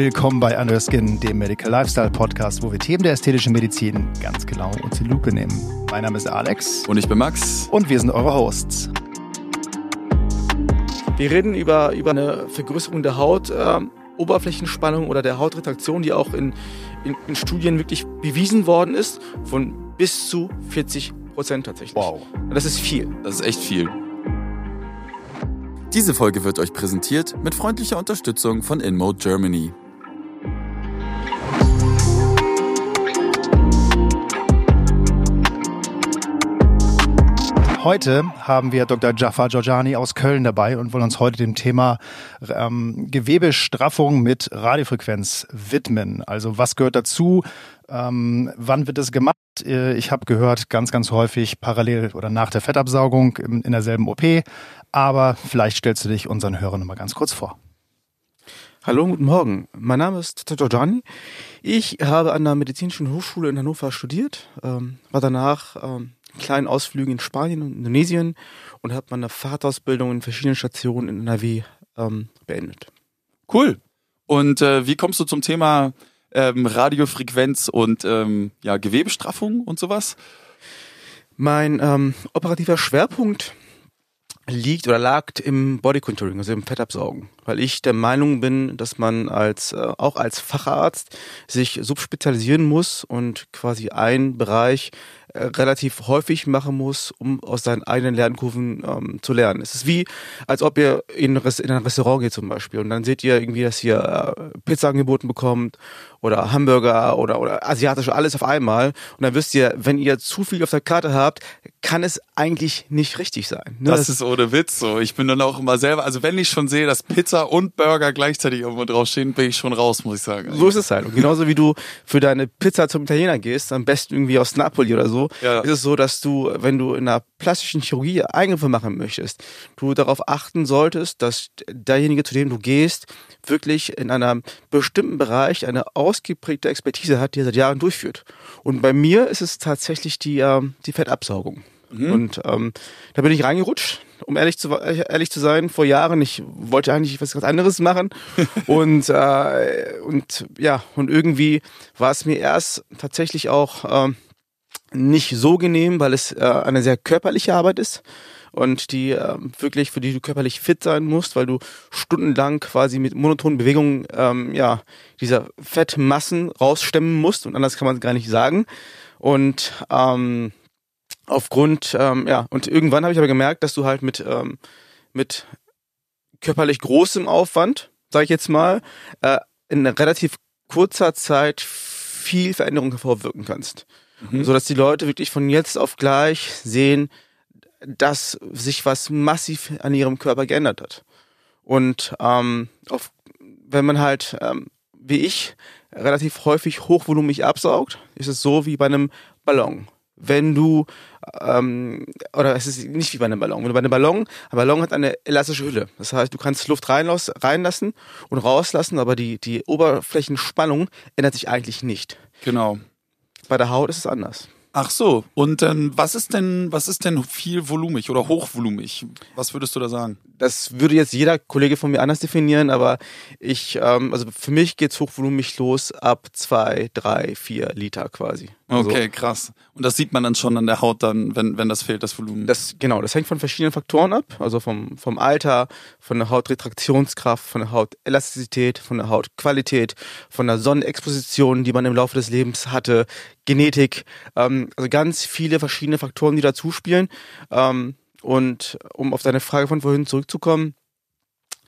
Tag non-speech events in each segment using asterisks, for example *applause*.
Willkommen bei Under Skin, dem Medical Lifestyle Podcast, wo wir Themen der ästhetischen Medizin ganz genau unter die Lupe nehmen. Mein Name ist Alex. Und ich bin Max. Und wir sind eure Hosts. Wir reden über, über eine Vergrößerung der Haut, äh, Oberflächenspannung oder der Hautretraktion, die auch in, in, in Studien wirklich bewiesen worden ist, von bis zu 40 Prozent tatsächlich. Wow. Und das ist viel. Das ist echt viel. Diese Folge wird euch präsentiert mit freundlicher Unterstützung von InMode Germany. Heute haben wir Dr. Jafar Georgiani aus Köln dabei und wollen uns heute dem Thema ähm, Gewebestraffung mit Radiofrequenz widmen. Also was gehört dazu? Ähm, wann wird es gemacht? Äh, ich habe gehört, ganz, ganz häufig parallel oder nach der Fettabsaugung in, derselben OP. Aber vielleicht stellst du dich unseren Hörern nochmal ganz kurz vor. Hallo, guten Morgen. Mein Name ist Dr. Gianni. Ich habe an der Medizinischen Hochschule in Hannover studiert, ähm, war danach ähm, kleinen Ausflügen in Spanien und Indonesien und habe meine Fahrtausbildung in verschiedenen Stationen in NRW ähm, beendet. Cool. Und äh, wie kommst du zum Thema ähm, Radiofrequenz und ähm, ja, Gewebestraffung und sowas? Mein ähm, operativer Schwerpunkt liegt oder lag im Body Contouring, also im Fettabsaugen, weil ich der Meinung bin, dass man als äh, auch als Facharzt sich subspezialisieren muss und quasi einen Bereich äh, relativ häufig machen muss, um aus seinen eigenen Lernkurven ähm, zu lernen. Es ist wie, als ob ihr in, in ein Restaurant geht zum Beispiel und dann seht ihr irgendwie, dass ihr äh, Pizza angeboten bekommt oder Hamburger oder, oder asiatische, alles auf einmal. Und dann wisst ihr, wenn ihr zu viel auf der Karte habt, kann es eigentlich nicht richtig sein. Ne? Das, das ist ohne Witz so. Ich bin dann auch immer selber, also wenn ich schon sehe, dass Pizza und Burger gleichzeitig irgendwo draufstehen, bin ich schon raus, muss ich sagen. So ist es halt. Und genauso wie du für deine Pizza zum Italiener gehst, am besten irgendwie aus Napoli oder so, ja. ist es so, dass du, wenn du in einer plastischen Chirurgie Eingriffe machen möchtest, du darauf achten solltest, dass derjenige, zu dem du gehst, wirklich in einem bestimmten Bereich eine ausgeprägte Expertise hat, die er seit Jahren durchführt. Und bei mir ist es tatsächlich die, äh, die Fettabsaugung. Mhm. Und ähm, da bin ich reingerutscht, um ehrlich zu, ehrlich zu sein, vor Jahren. Ich wollte eigentlich was ganz anderes machen. *laughs* und, äh, und ja, und irgendwie war es mir erst tatsächlich auch äh, nicht so genehm, weil es äh, eine sehr körperliche Arbeit ist und die äh, wirklich, für die du körperlich fit sein musst, weil du stundenlang quasi mit monotonen Bewegungen ähm, ja, dieser Fettmassen rausstemmen musst und anders kann man es gar nicht sagen. Und ähm, aufgrund, ähm, ja, und irgendwann habe ich aber gemerkt, dass du halt mit, ähm, mit körperlich großem Aufwand, sage ich jetzt mal, äh, in relativ kurzer Zeit viel Veränderung hervorwirken kannst. Mhm. So dass die Leute wirklich von jetzt auf gleich sehen, dass sich was massiv an ihrem Körper geändert hat. Und ähm, auf, wenn man halt, ähm, wie ich, relativ häufig hochvolumig absaugt, ist es so wie bei einem Ballon. Wenn du, ähm, oder es ist nicht wie bei einem Ballon. Wenn du bei einem Ballon, ein Ballon hat eine elastische Hülle. Das heißt, du kannst Luft reinlassen, reinlassen und rauslassen, aber die, die Oberflächenspannung ändert sich eigentlich nicht. Genau. Bei der Haut ist es anders. Ach so, und ähm, was ist denn, was ist denn viel volumig oder hochvolumig? Was würdest du da sagen? Das würde jetzt jeder Kollege von mir anders definieren, aber ich, ähm, also für mich geht's hochvolumig los ab zwei, drei, vier Liter quasi. Okay, also, krass. Und das sieht man dann schon an der Haut dann, wenn, wenn das fehlt, das Volumen. Das, genau, das hängt von verschiedenen Faktoren ab. Also vom, vom Alter, von der Hautretraktionskraft, von der Hautelastizität, von der Hautqualität, von der Sonnenexposition, die man im Laufe des Lebens hatte, Genetik, ähm, also ganz viele verschiedene Faktoren, die dazu spielen. Ähm, und um auf deine Frage von vorhin zurückzukommen,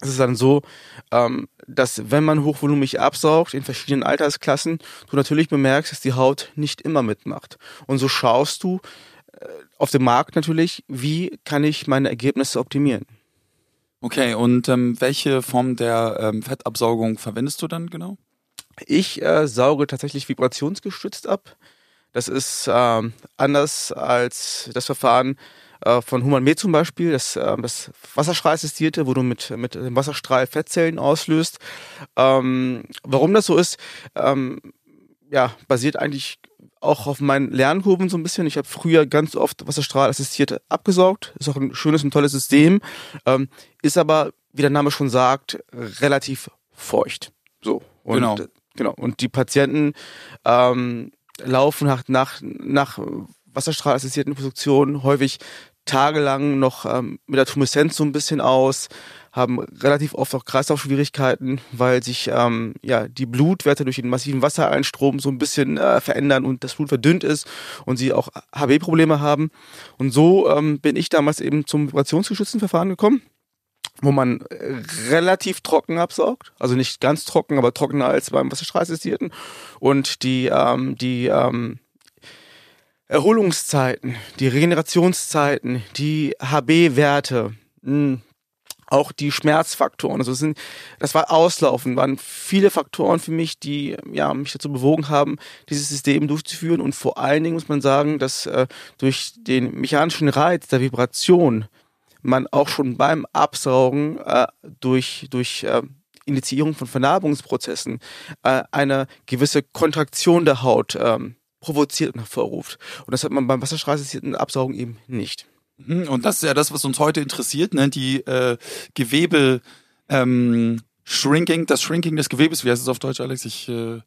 es ist dann so, ähm, dass wenn man hochvolumig absaugt in verschiedenen Altersklassen, du natürlich bemerkst, dass die Haut nicht immer mitmacht. Und so schaust du äh, auf dem Markt natürlich, wie kann ich meine Ergebnisse optimieren. Okay, und ähm, welche Form der ähm, Fettabsaugung verwendest du dann genau? Ich äh, sauge tatsächlich vibrationsgestützt ab. Das ist ähm, anders als das Verfahren, äh, von Human Med zum Beispiel, das, äh, das Wasserstrahlassistierte, wo du mit, mit dem Wasserstrahl Fettzellen auslöst. Ähm, warum das so ist, ähm, ja, basiert eigentlich auch auf meinen Lernkurven so ein bisschen. Ich habe früher ganz oft Wasserstrahlassistiert abgesaugt. Ist auch ein schönes und tolles System. Ähm, ist aber, wie der Name schon sagt, relativ feucht. So. Und, Genau. Genau. Und die Patienten ähm, laufen nach, nach, nach wasserstrahlassistierten Produktionen häufig tagelang noch ähm, mit der Tumeszenz so ein bisschen aus, haben relativ oft auch Kreislaufschwierigkeiten, weil sich ähm, ja die Blutwerte durch den massiven Wassereinstrom so ein bisschen äh, verändern und das Blut verdünnt ist und sie auch HB-Probleme haben. Und so ähm, bin ich damals eben zum vibrationsgeschützten Verfahren gekommen wo man äh, relativ trocken absaugt, also nicht ganz trocken, aber trockener als beim Wasserstrahlassistierten und die ähm, die ähm, Erholungszeiten, die Regenerationszeiten, die HB-Werte, auch die Schmerzfaktoren. Also sind, das war Auslaufen, waren viele Faktoren für mich, die ja mich dazu bewogen haben, dieses System durchzuführen. Und vor allen Dingen muss man sagen, dass äh, durch den mechanischen Reiz der Vibration man auch schon beim Absaugen äh, durch durch äh, Initiierung von Vernarbungsprozessen äh, eine gewisse Kontraktion der Haut ähm, provoziert und hervorruft. Und das hat man beim wasserstrahlsensierten Absaugen eben nicht. Mhm, Und das ist ja das, was uns heute interessiert, ne? die äh, Gewebe ähm, Shrinking, das Shrinking des Gewebes. Wie heißt es auf Deutsch, Alex? Ich äh,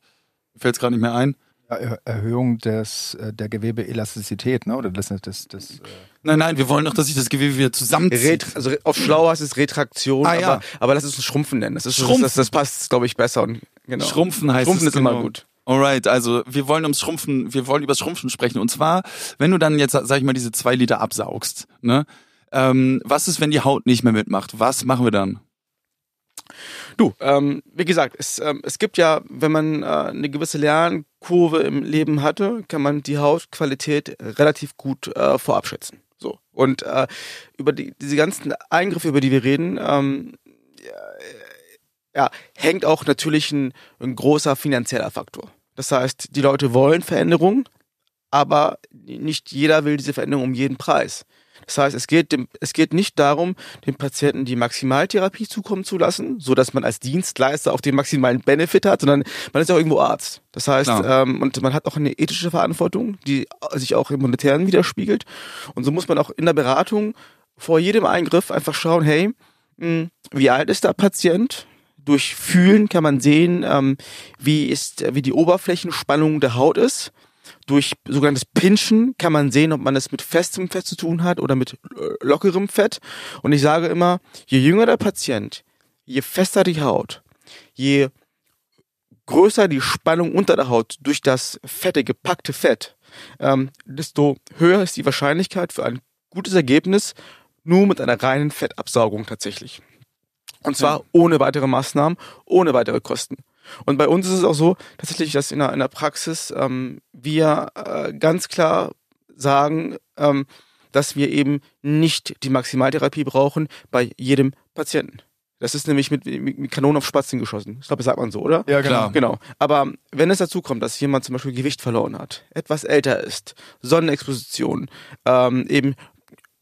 fällt es gerade nicht mehr ein. Er Erhöhung des, äh, der Gewebeelastizität, ne? Oder das, das, das äh Nein, nein, wir wollen doch, dass sich das Gewebe wieder zusammenzieht. Ret also auf schlau heißt es Retraktion, Ah, ja. aber, aber lass es ein Schrumpfen nennen. Das, ist, Schrumpfen. das, das passt, glaube ich, besser. Und, genau. Schrumpfen heißt Schrumpfen es ist immer genau. gut. Alright, also wir wollen ums Schrumpfen, wir wollen übers Schrumpfen sprechen. Und zwar, wenn du dann jetzt, sag ich mal, diese zwei Liter absaugst, ne? Ähm, was ist, wenn die Haut nicht mehr mitmacht? Was machen wir dann? Du, ähm, wie gesagt, es, ähm, es gibt ja, wenn man äh, eine gewisse Lernkurve im Leben hatte, kann man die Hautqualität relativ gut äh, vorab schätzen. So. Und äh, über die, diese ganzen Eingriffe, über die wir reden, ähm, ja, hängt auch natürlich ein, ein großer finanzieller Faktor. Das heißt, die Leute wollen Veränderung, aber nicht jeder will diese Veränderung um jeden Preis. Das heißt, es geht, dem, es geht nicht darum, dem Patienten die Maximaltherapie zukommen zu lassen, so dass man als Dienstleister auch den maximalen Benefit hat, sondern man ist ja auch irgendwo Arzt. Das heißt, ähm, und man hat auch eine ethische Verantwortung, die sich auch im Monetären widerspiegelt. Und so muss man auch in der Beratung vor jedem Eingriff einfach schauen, hey, mh, wie alt ist der Patient? Durch Fühlen kann man sehen, ähm, wie ist, wie die Oberflächenspannung der Haut ist. Durch sogenanntes Pinchen kann man sehen, ob man es mit festem Fett zu tun hat oder mit äh, lockerem Fett. Und ich sage immer, je jünger der Patient, je fester die Haut, je größer die Spannung unter der Haut durch das fette, gepackte Fett, ähm, desto höher ist die Wahrscheinlichkeit für ein gutes Ergebnis nur mit einer reinen Fettabsaugung tatsächlich. Und zwar ohne weitere Maßnahmen, ohne weitere Kosten. Und bei uns ist es auch so, tatsächlich, dass in der, in der Praxis ähm, wir äh, ganz klar sagen, ähm, dass wir eben nicht die Maximaltherapie brauchen bei jedem Patienten. Das ist nämlich mit, mit, Kanonen auf Spatzen geschossen. Ich glaube, das sagt man so, oder? Ja, Klar. Genau. Aber wenn es dazu kommt, dass jemand zum Beispiel Gewicht verloren hat, etwas älter ist, Sonnenexposition, ähm, eben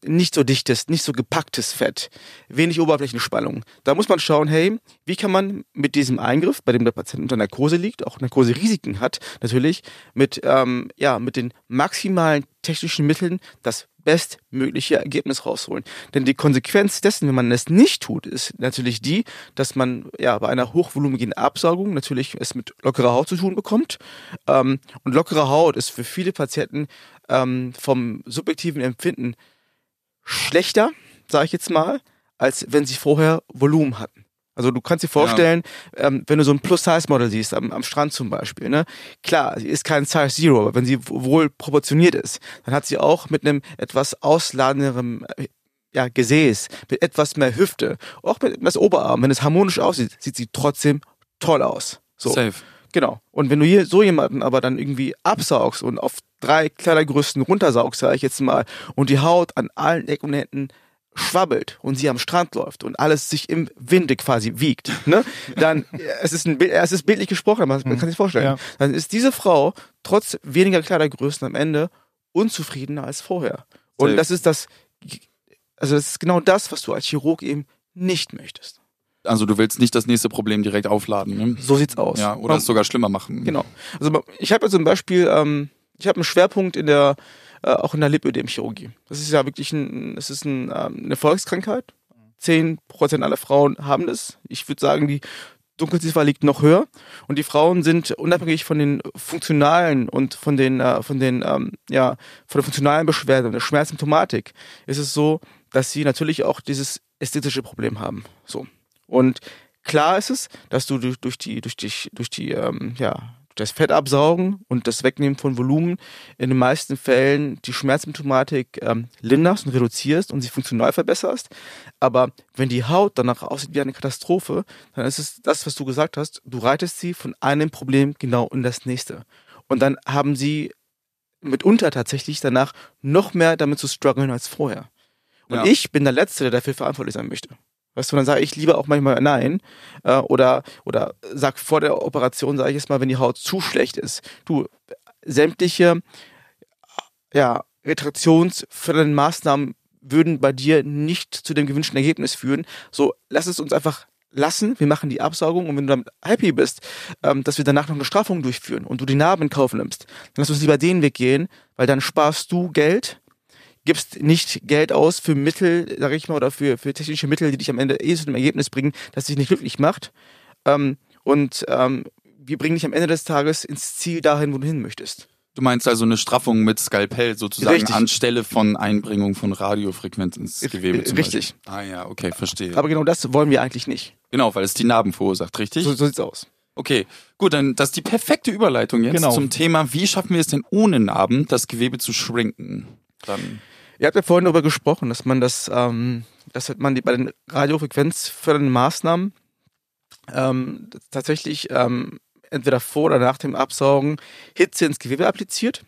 nicht so dichtes, nicht so gepacktes Fett, wenig Oberflächenspannung. Da muss man schauen, hey, wie kann man mit diesem Eingriff, bei dem der Patient unter Narkose liegt, auch Narkoserisiken hat, natürlich, mit, ähm, ja, mit den maximalen technischen Mitteln das bestmögliche Ergebnis rausholen. Denn die Konsequenz dessen, wenn man es nicht tut, ist natürlich die, dass man ja bei einer hochvolumigen Absaugung natürlich es mit lockerer Haut zu tun bekommt. Ähm, und lockere Haut ist für viele Patienten ähm, vom subjektiven Empfinden schlechter, sage ich jetzt mal, als wenn sie vorher Volumen hatten. Also du kannst dir vorstellen, ähm, wenn du so ein Plus-Size-Model siehst, am, am Strand zum Beispiel, ne? Klar, sie ist kein Size Zero, aber wenn sie wohl proportioniert ist, dann hat sie auch mit einem etwas ausladenderen äh, ja, Gesäß, mit etwas mehr Hüfte, auch mit etwas Oberarm, wenn es harmonisch aussieht, sieht sie trotzdem toll aus. So. Safe. Genau. Und wenn du hier so jemanden aber dann irgendwie absaugst und auf drei Kleidergrößen runtersaugst, sage ich jetzt mal, und die Haut an allen Ecken und Enden schwabbelt und sie am Strand läuft und alles sich im Winde quasi wiegt, ne? *laughs* Dann es ist ein Bild, es ist bildlich gesprochen, aber man kann sich vorstellen. Ja. Dann ist diese Frau trotz weniger Kleidergrößen am Ende unzufriedener als vorher. Und das ist das also das ist genau das, was du als Chirurg eben nicht möchtest. Also du willst nicht das nächste Problem direkt aufladen, ne? So sieht's aus. Ja, oder es sogar schlimmer machen. Genau. Also ich habe ja zum Beispiel, ähm, ich habe einen Schwerpunkt in der, äh, auch in der Lipödemchirurgie. Das ist ja wirklich ein, das ist ein, ähm, eine Volkskrankheit. Zehn Prozent aller Frauen haben das. Ich würde sagen, die Dunkelziffer liegt noch höher und die Frauen sind unabhängig von den funktionalen und von den äh, von den ähm, ja von den funktionalen Beschwerden der Schmerzsymptomatik ist es so, dass sie natürlich auch dieses ästhetische Problem haben. So und klar ist es, dass du durch, durch die durch die durch die ähm, ja das Fettabsaugen und das Wegnehmen von Volumen in den meisten Fällen die Schmerzsymptomatik ähm, linderst und reduzierst und sie funktional verbesserst. Aber wenn die Haut danach aussieht wie eine Katastrophe, dann ist es das, was du gesagt hast. Du reitest sie von einem Problem genau in das nächste. Und dann haben sie mitunter tatsächlich danach noch mehr damit zu strugglen als vorher. Und ja. ich bin der Letzte, der dafür verantwortlich sein möchte. Weißt du, dann sage ich lieber auch manchmal nein. Äh, oder, oder sag vor der Operation, sage ich jetzt mal, wenn die Haut zu schlecht ist. Du, sämtliche ja, retraktionsfördernden Maßnahmen würden bei dir nicht zu dem gewünschten Ergebnis führen. So, lass es uns einfach lassen, wir machen die Absaugung und wenn du damit happy bist, ähm, dass wir danach noch eine Strafung durchführen und du die Narben in Kauf nimmst, dann lass uns lieber den Weg gehen, weil dann sparst du Geld gibst nicht Geld aus für Mittel, sag ich mal, oder für, für technische Mittel, die dich am Ende eh zu dem Ergebnis bringen, das dich nicht glücklich macht. Ähm, und ähm, wir bringen dich am Ende des Tages ins Ziel dahin, wo du hin möchtest. Du meinst also eine Straffung mit Skalpell sozusagen Richtig. anstelle von Einbringung von Radiofrequenz ins Gewebe zum Richtig. Beispiel. Ah ja, okay, verstehe. Aber genau das wollen wir eigentlich nicht. Genau, weil es die Narben verursacht, richtig? So, so sieht's aus. Okay, gut, dann das ist die perfekte Überleitung jetzt genau. zum Thema, wie schaffen wir es denn ohne Narben, das Gewebe zu schrinken? Dann Ihr habt ja vorhin darüber gesprochen, dass man das, ähm, dass man die, bei den radiofrequenzfördernden Maßnahmen ähm, tatsächlich ähm, entweder vor oder nach dem Absaugen Hitze ins Gewebe appliziert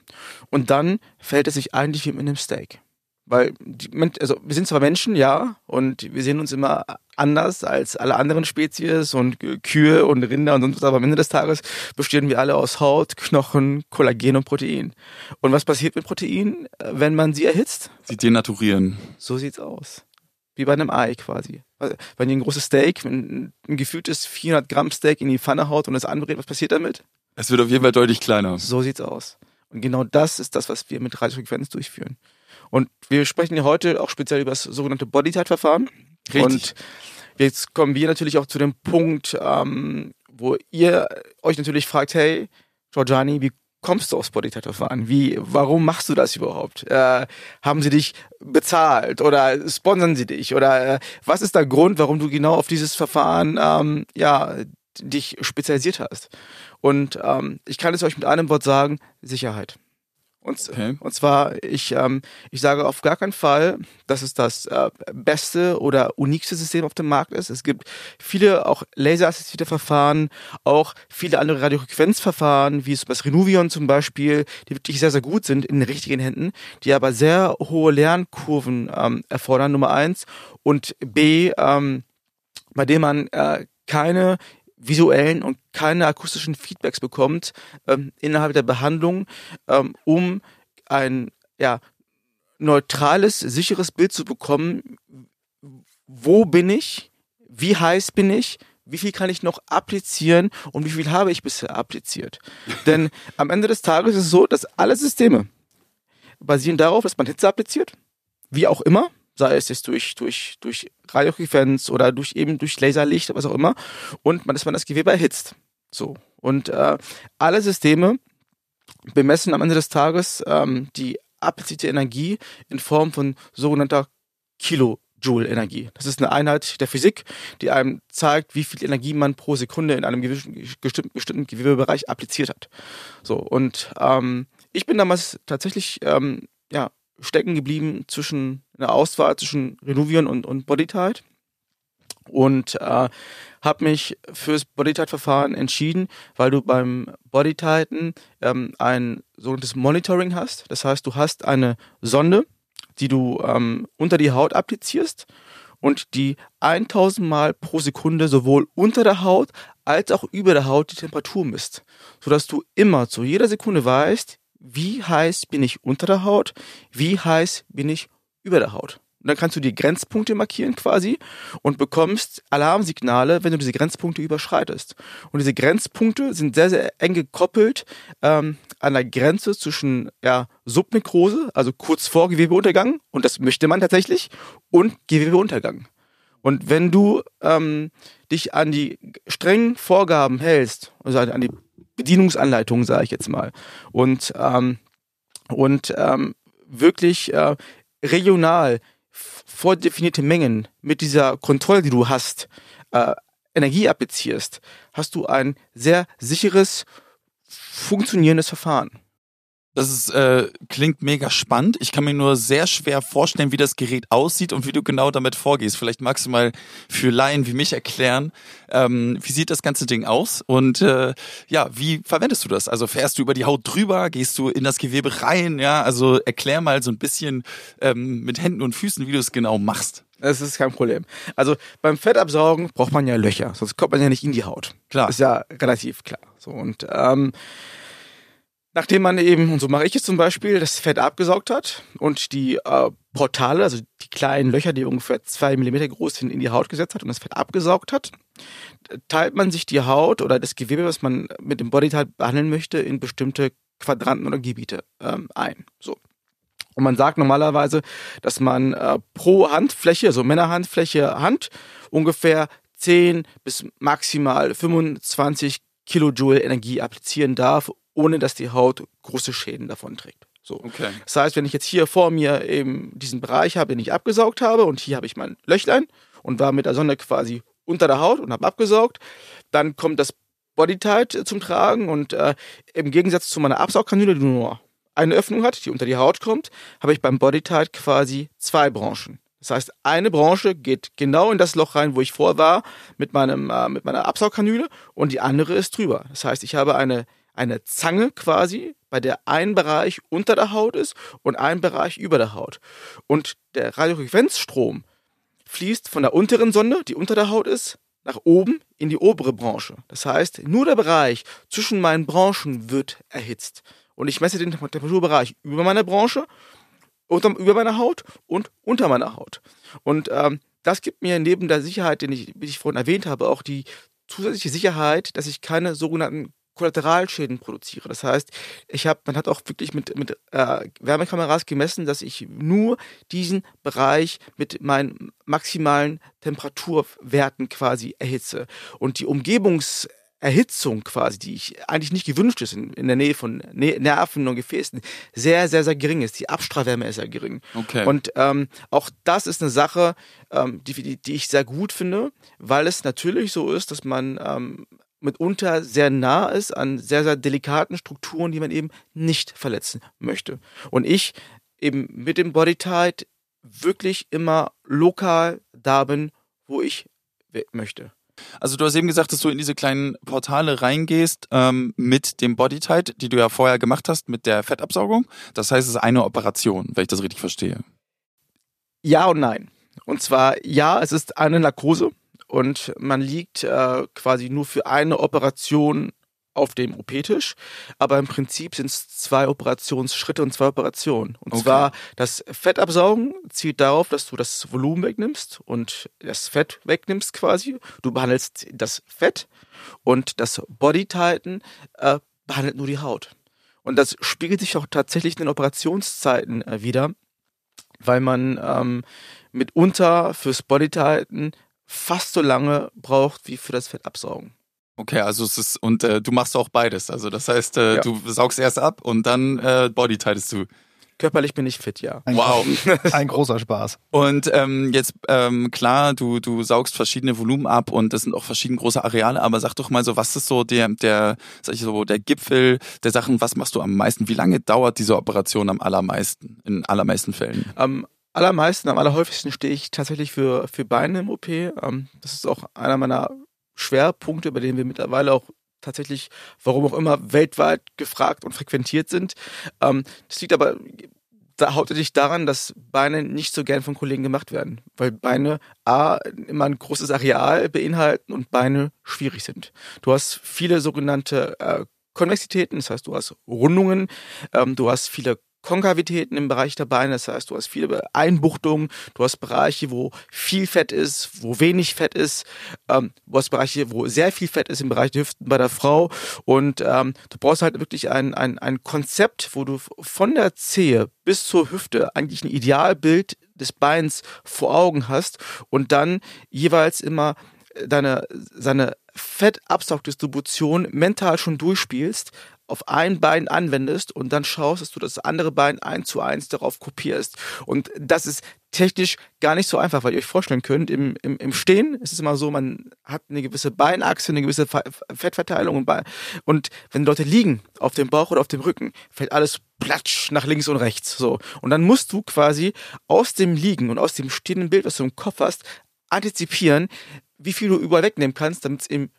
und dann fällt es sich eigentlich wie mit einem Steak. Weil, die, also wir sind zwar Menschen, ja, und wir sehen uns immer anders als alle anderen Spezies und Kühe und Rinder und sonst was, aber am Ende des Tages bestehen wir alle aus Haut, Knochen, Kollagen und Protein. Und was passiert mit Protein, wenn man sie erhitzt? Sie denaturieren. So sieht's aus. Wie bei einem Ei quasi. Wenn ihr ein großes Steak, ein, ein gefühltes 400 Gramm Steak in die Pfanne haut und es anbrät, was passiert damit? Es wird auf jeden Fall deutlich kleiner. So sieht's aus. Und genau das ist das, was wir mit Radiofrequenz durchführen. Und wir sprechen ja heute auch speziell über das sogenannte Bodytight-Verfahren. Und jetzt kommen wir natürlich auch zu dem Punkt, ähm, wo ihr euch natürlich fragt, hey, Georgiani, wie kommst du aufs Bodytight-Verfahren? Wie, warum machst du das überhaupt? Äh, haben sie dich bezahlt oder sponsern sie dich? Oder äh, was ist der Grund, warum du genau auf dieses Verfahren ähm, ja, dich spezialisiert hast? Und ähm, ich kann es euch mit einem Wort sagen, Sicherheit. Und, okay. und zwar, ich, ähm, ich sage auf gar keinen Fall, dass es das äh, beste oder unikste System auf dem Markt ist. Es gibt viele auch laserassistierte Verfahren, auch viele andere Radiofrequenzverfahren, wie es das Renuvion zum Beispiel, die wirklich sehr, sehr gut sind in den richtigen Händen, die aber sehr hohe Lernkurven ähm, erfordern, Nummer eins. Und B, ähm, bei dem man äh, keine visuellen und keine akustischen Feedbacks bekommt ähm, innerhalb der Behandlung, ähm, um ein ja, neutrales, sicheres Bild zu bekommen, wo bin ich, wie heiß bin ich, wie viel kann ich noch applizieren und wie viel habe ich bisher appliziert. *laughs* Denn am Ende des Tages ist es so, dass alle Systeme basieren darauf, dass man Hitze appliziert, wie auch immer, sei es jetzt durch, durch, durch Radiofrequenz oder durch eben durch Laserlicht, was auch immer, und man, dass man das Gewebe erhitzt. So. Und äh, alle Systeme bemessen am Ende des Tages ähm, die applizierte Energie in Form von sogenannter Kilojoule-Energie. Das ist eine Einheit der Physik, die einem zeigt, wie viel Energie man pro Sekunde in einem bestimmten, bestimmten Gewebebereich appliziert hat. So, und ähm, ich bin damals tatsächlich ähm, ja, stecken geblieben zwischen einer Auswahl zwischen Renuvion und, und Bodytight und äh, habe mich fürs Bodytight-Verfahren entschieden, weil du beim Bodytighten ähm, ein sogenanntes Monitoring hast. Das heißt, du hast eine Sonde, die du ähm, unter die Haut applizierst und die 1000 Mal pro Sekunde sowohl unter der Haut als auch über der Haut die Temperatur misst, sodass du immer zu jeder Sekunde weißt, wie heiß bin ich unter der Haut, wie heiß bin ich über der Haut. Und dann kannst du die Grenzpunkte markieren quasi und bekommst Alarmsignale, wenn du diese Grenzpunkte überschreitest. Und diese Grenzpunkte sind sehr, sehr eng gekoppelt ähm, an der Grenze zwischen ja, Subnekrose, also kurz vor Gewebeuntergang, und das möchte man tatsächlich, und Gewebeuntergang. Und wenn du ähm, dich an die strengen Vorgaben hältst, also an die Bedienungsanleitungen, sage ich jetzt mal, und ähm, und ähm, wirklich äh, regional vordefinierte Mengen mit dieser Kontrolle, die du hast, äh, Energie applicierst, hast du ein sehr sicheres, funktionierendes Verfahren. Das ist, äh, klingt mega spannend. Ich kann mir nur sehr schwer vorstellen, wie das Gerät aussieht und wie du genau damit vorgehst. Vielleicht magst du mal für Laien wie mich erklären, ähm, wie sieht das ganze Ding aus und äh, ja, wie verwendest du das? Also fährst du über die Haut drüber, gehst du in das Gewebe rein? Ja, also erklär mal so ein bisschen ähm, mit Händen und Füßen, wie du es genau machst. Das ist kein Problem. Also beim Fettabsaugen braucht man ja Löcher, sonst kommt man ja nicht in die Haut. Klar. ist ja relativ klar. So und ähm, Nachdem man eben, und so mache ich es zum Beispiel, das Fett abgesaugt hat und die äh, Portale, also die kleinen Löcher, die ungefähr zwei Millimeter groß sind, in die Haut gesetzt hat und das Fett abgesaugt hat, teilt man sich die Haut oder das Gewebe, was man mit dem Bodytype behandeln möchte, in bestimmte Quadranten oder Gebiete ähm, ein. So. Und man sagt normalerweise, dass man äh, pro Handfläche, also Männerhandfläche Hand, ungefähr 10 bis maximal 25 Kilojoule Energie applizieren darf, ohne dass die Haut große Schäden davon trägt. So. Okay. Das heißt, wenn ich jetzt hier vor mir eben diesen Bereich habe, den ich abgesaugt habe, und hier habe ich mein Löchlein und war mit der Sonne quasi unter der Haut und habe abgesaugt, dann kommt das Bodytight zum Tragen und äh, im Gegensatz zu meiner Absaugkanüle, die nur eine Öffnung hat, die unter die Haut kommt, habe ich beim Bodytight quasi zwei Branchen. Das heißt, eine Branche geht genau in das Loch rein, wo ich vor war, mit meinem äh, mit meiner Absaugkanüle und die andere ist drüber. Das heißt, ich habe eine eine Zange quasi, bei der ein Bereich unter der Haut ist und ein Bereich über der Haut. Und der Radiofrequenzstrom fließt von der unteren Sonde, die unter der Haut ist, nach oben in die obere Branche. Das heißt, nur der Bereich zwischen meinen Branchen wird erhitzt. Und ich messe den Temperaturbereich über meiner Branche, unter, über meiner Haut und unter meiner Haut. Und ähm, das gibt mir neben der Sicherheit, den ich, wie ich vorhin erwähnt habe, auch die zusätzliche Sicherheit, dass ich keine sogenannten Kollateralschäden produziere. Das heißt, ich habe, man hat auch wirklich mit, mit äh, Wärmekameras gemessen, dass ich nur diesen Bereich mit meinen maximalen Temperaturwerten quasi erhitze. Und die Umgebungserhitzung quasi, die ich eigentlich nicht gewünscht ist in, in der Nähe von ne Nerven und Gefäßen, sehr, sehr, sehr gering ist. Die Abstrahlwärme ist sehr gering. Okay. Und ähm, auch das ist eine Sache, ähm, die, die, die ich sehr gut finde, weil es natürlich so ist, dass man ähm, mitunter sehr nah ist an sehr, sehr delikaten Strukturen, die man eben nicht verletzen möchte. Und ich eben mit dem Body Tight wirklich immer lokal da bin, wo ich möchte. Also du hast eben gesagt, dass du in diese kleinen Portale reingehst ähm, mit dem Body Tight, die du ja vorher gemacht hast, mit der Fettabsaugung. Das heißt, es ist eine Operation, wenn ich das richtig verstehe. Ja und nein. Und zwar, ja, es ist eine Narkose und man liegt äh, quasi nur für eine Operation auf dem OP-Tisch, aber im Prinzip sind es zwei Operationsschritte und zwei Operationen. Und okay. zwar das Fettabsaugen zielt darauf, dass du das Volumen wegnimmst und das Fett wegnimmst quasi. Du behandelst das Fett und das Body Tighten äh, behandelt nur die Haut. Und das spiegelt sich auch tatsächlich in den Operationszeiten äh, wieder, weil man ähm, mitunter fürs Body Tighten fast so lange braucht wie für das Fettabsaugen. Okay, also es ist, und äh, du machst auch beides. Also das heißt, äh, ja. du saugst erst ab und dann äh, bodytightest du. Körperlich bin ich fit, ja. Ein wow. *laughs* Ein großer Spaß. Und ähm, jetzt, ähm, klar, du, du saugst verschiedene Volumen ab und das sind auch verschiedene große Areale, aber sag doch mal so, was ist so der, der, sag ich so, der Gipfel der Sachen, was machst du am meisten? Wie lange dauert diese Operation am allermeisten, in allermeisten Fällen? Am allermeisten, am allerhäufigsten stehe ich tatsächlich für, für Beine im OP. Ähm, das ist auch einer meiner Schwerpunkte, bei denen wir mittlerweile auch tatsächlich, warum auch immer, weltweit gefragt und frequentiert sind. Ähm, das liegt aber da hauptsächlich daran, dass Beine nicht so gern von Kollegen gemacht werden, weil Beine A immer ein großes Areal beinhalten und Beine schwierig sind. Du hast viele sogenannte äh, Konvexitäten, das heißt, du hast Rundungen, ähm, du hast viele Konkavitäten im Bereich der Beine. Das heißt, du hast viele Einbuchtungen, du hast Bereiche, wo viel Fett ist, wo wenig Fett ist, ähm, du hast Bereiche, wo sehr viel Fett ist im Bereich der Hüften bei der Frau. Und ähm, du brauchst halt wirklich ein, ein, ein Konzept, wo du von der Zehe bis zur Hüfte eigentlich ein Idealbild des Beins vor Augen hast und dann jeweils immer deine, seine Fettabsaugdistribution mental schon durchspielst, auf ein Bein anwendest und dann schaust, dass du das andere Bein eins zu eins darauf kopierst. Und das ist technisch gar nicht so einfach, weil ihr euch vorstellen könnt, im, im, im Stehen ist es immer so, man hat eine gewisse Beinachse, eine gewisse Fettverteilung und, und wenn Leute liegen auf dem Bauch oder auf dem Rücken, fällt alles platsch nach links und rechts. So. Und dann musst du quasi aus dem Liegen und aus dem stehenden Bild, was du im Kopf hast, antizipieren, wie viel du überall wegnehmen kannst, damit es im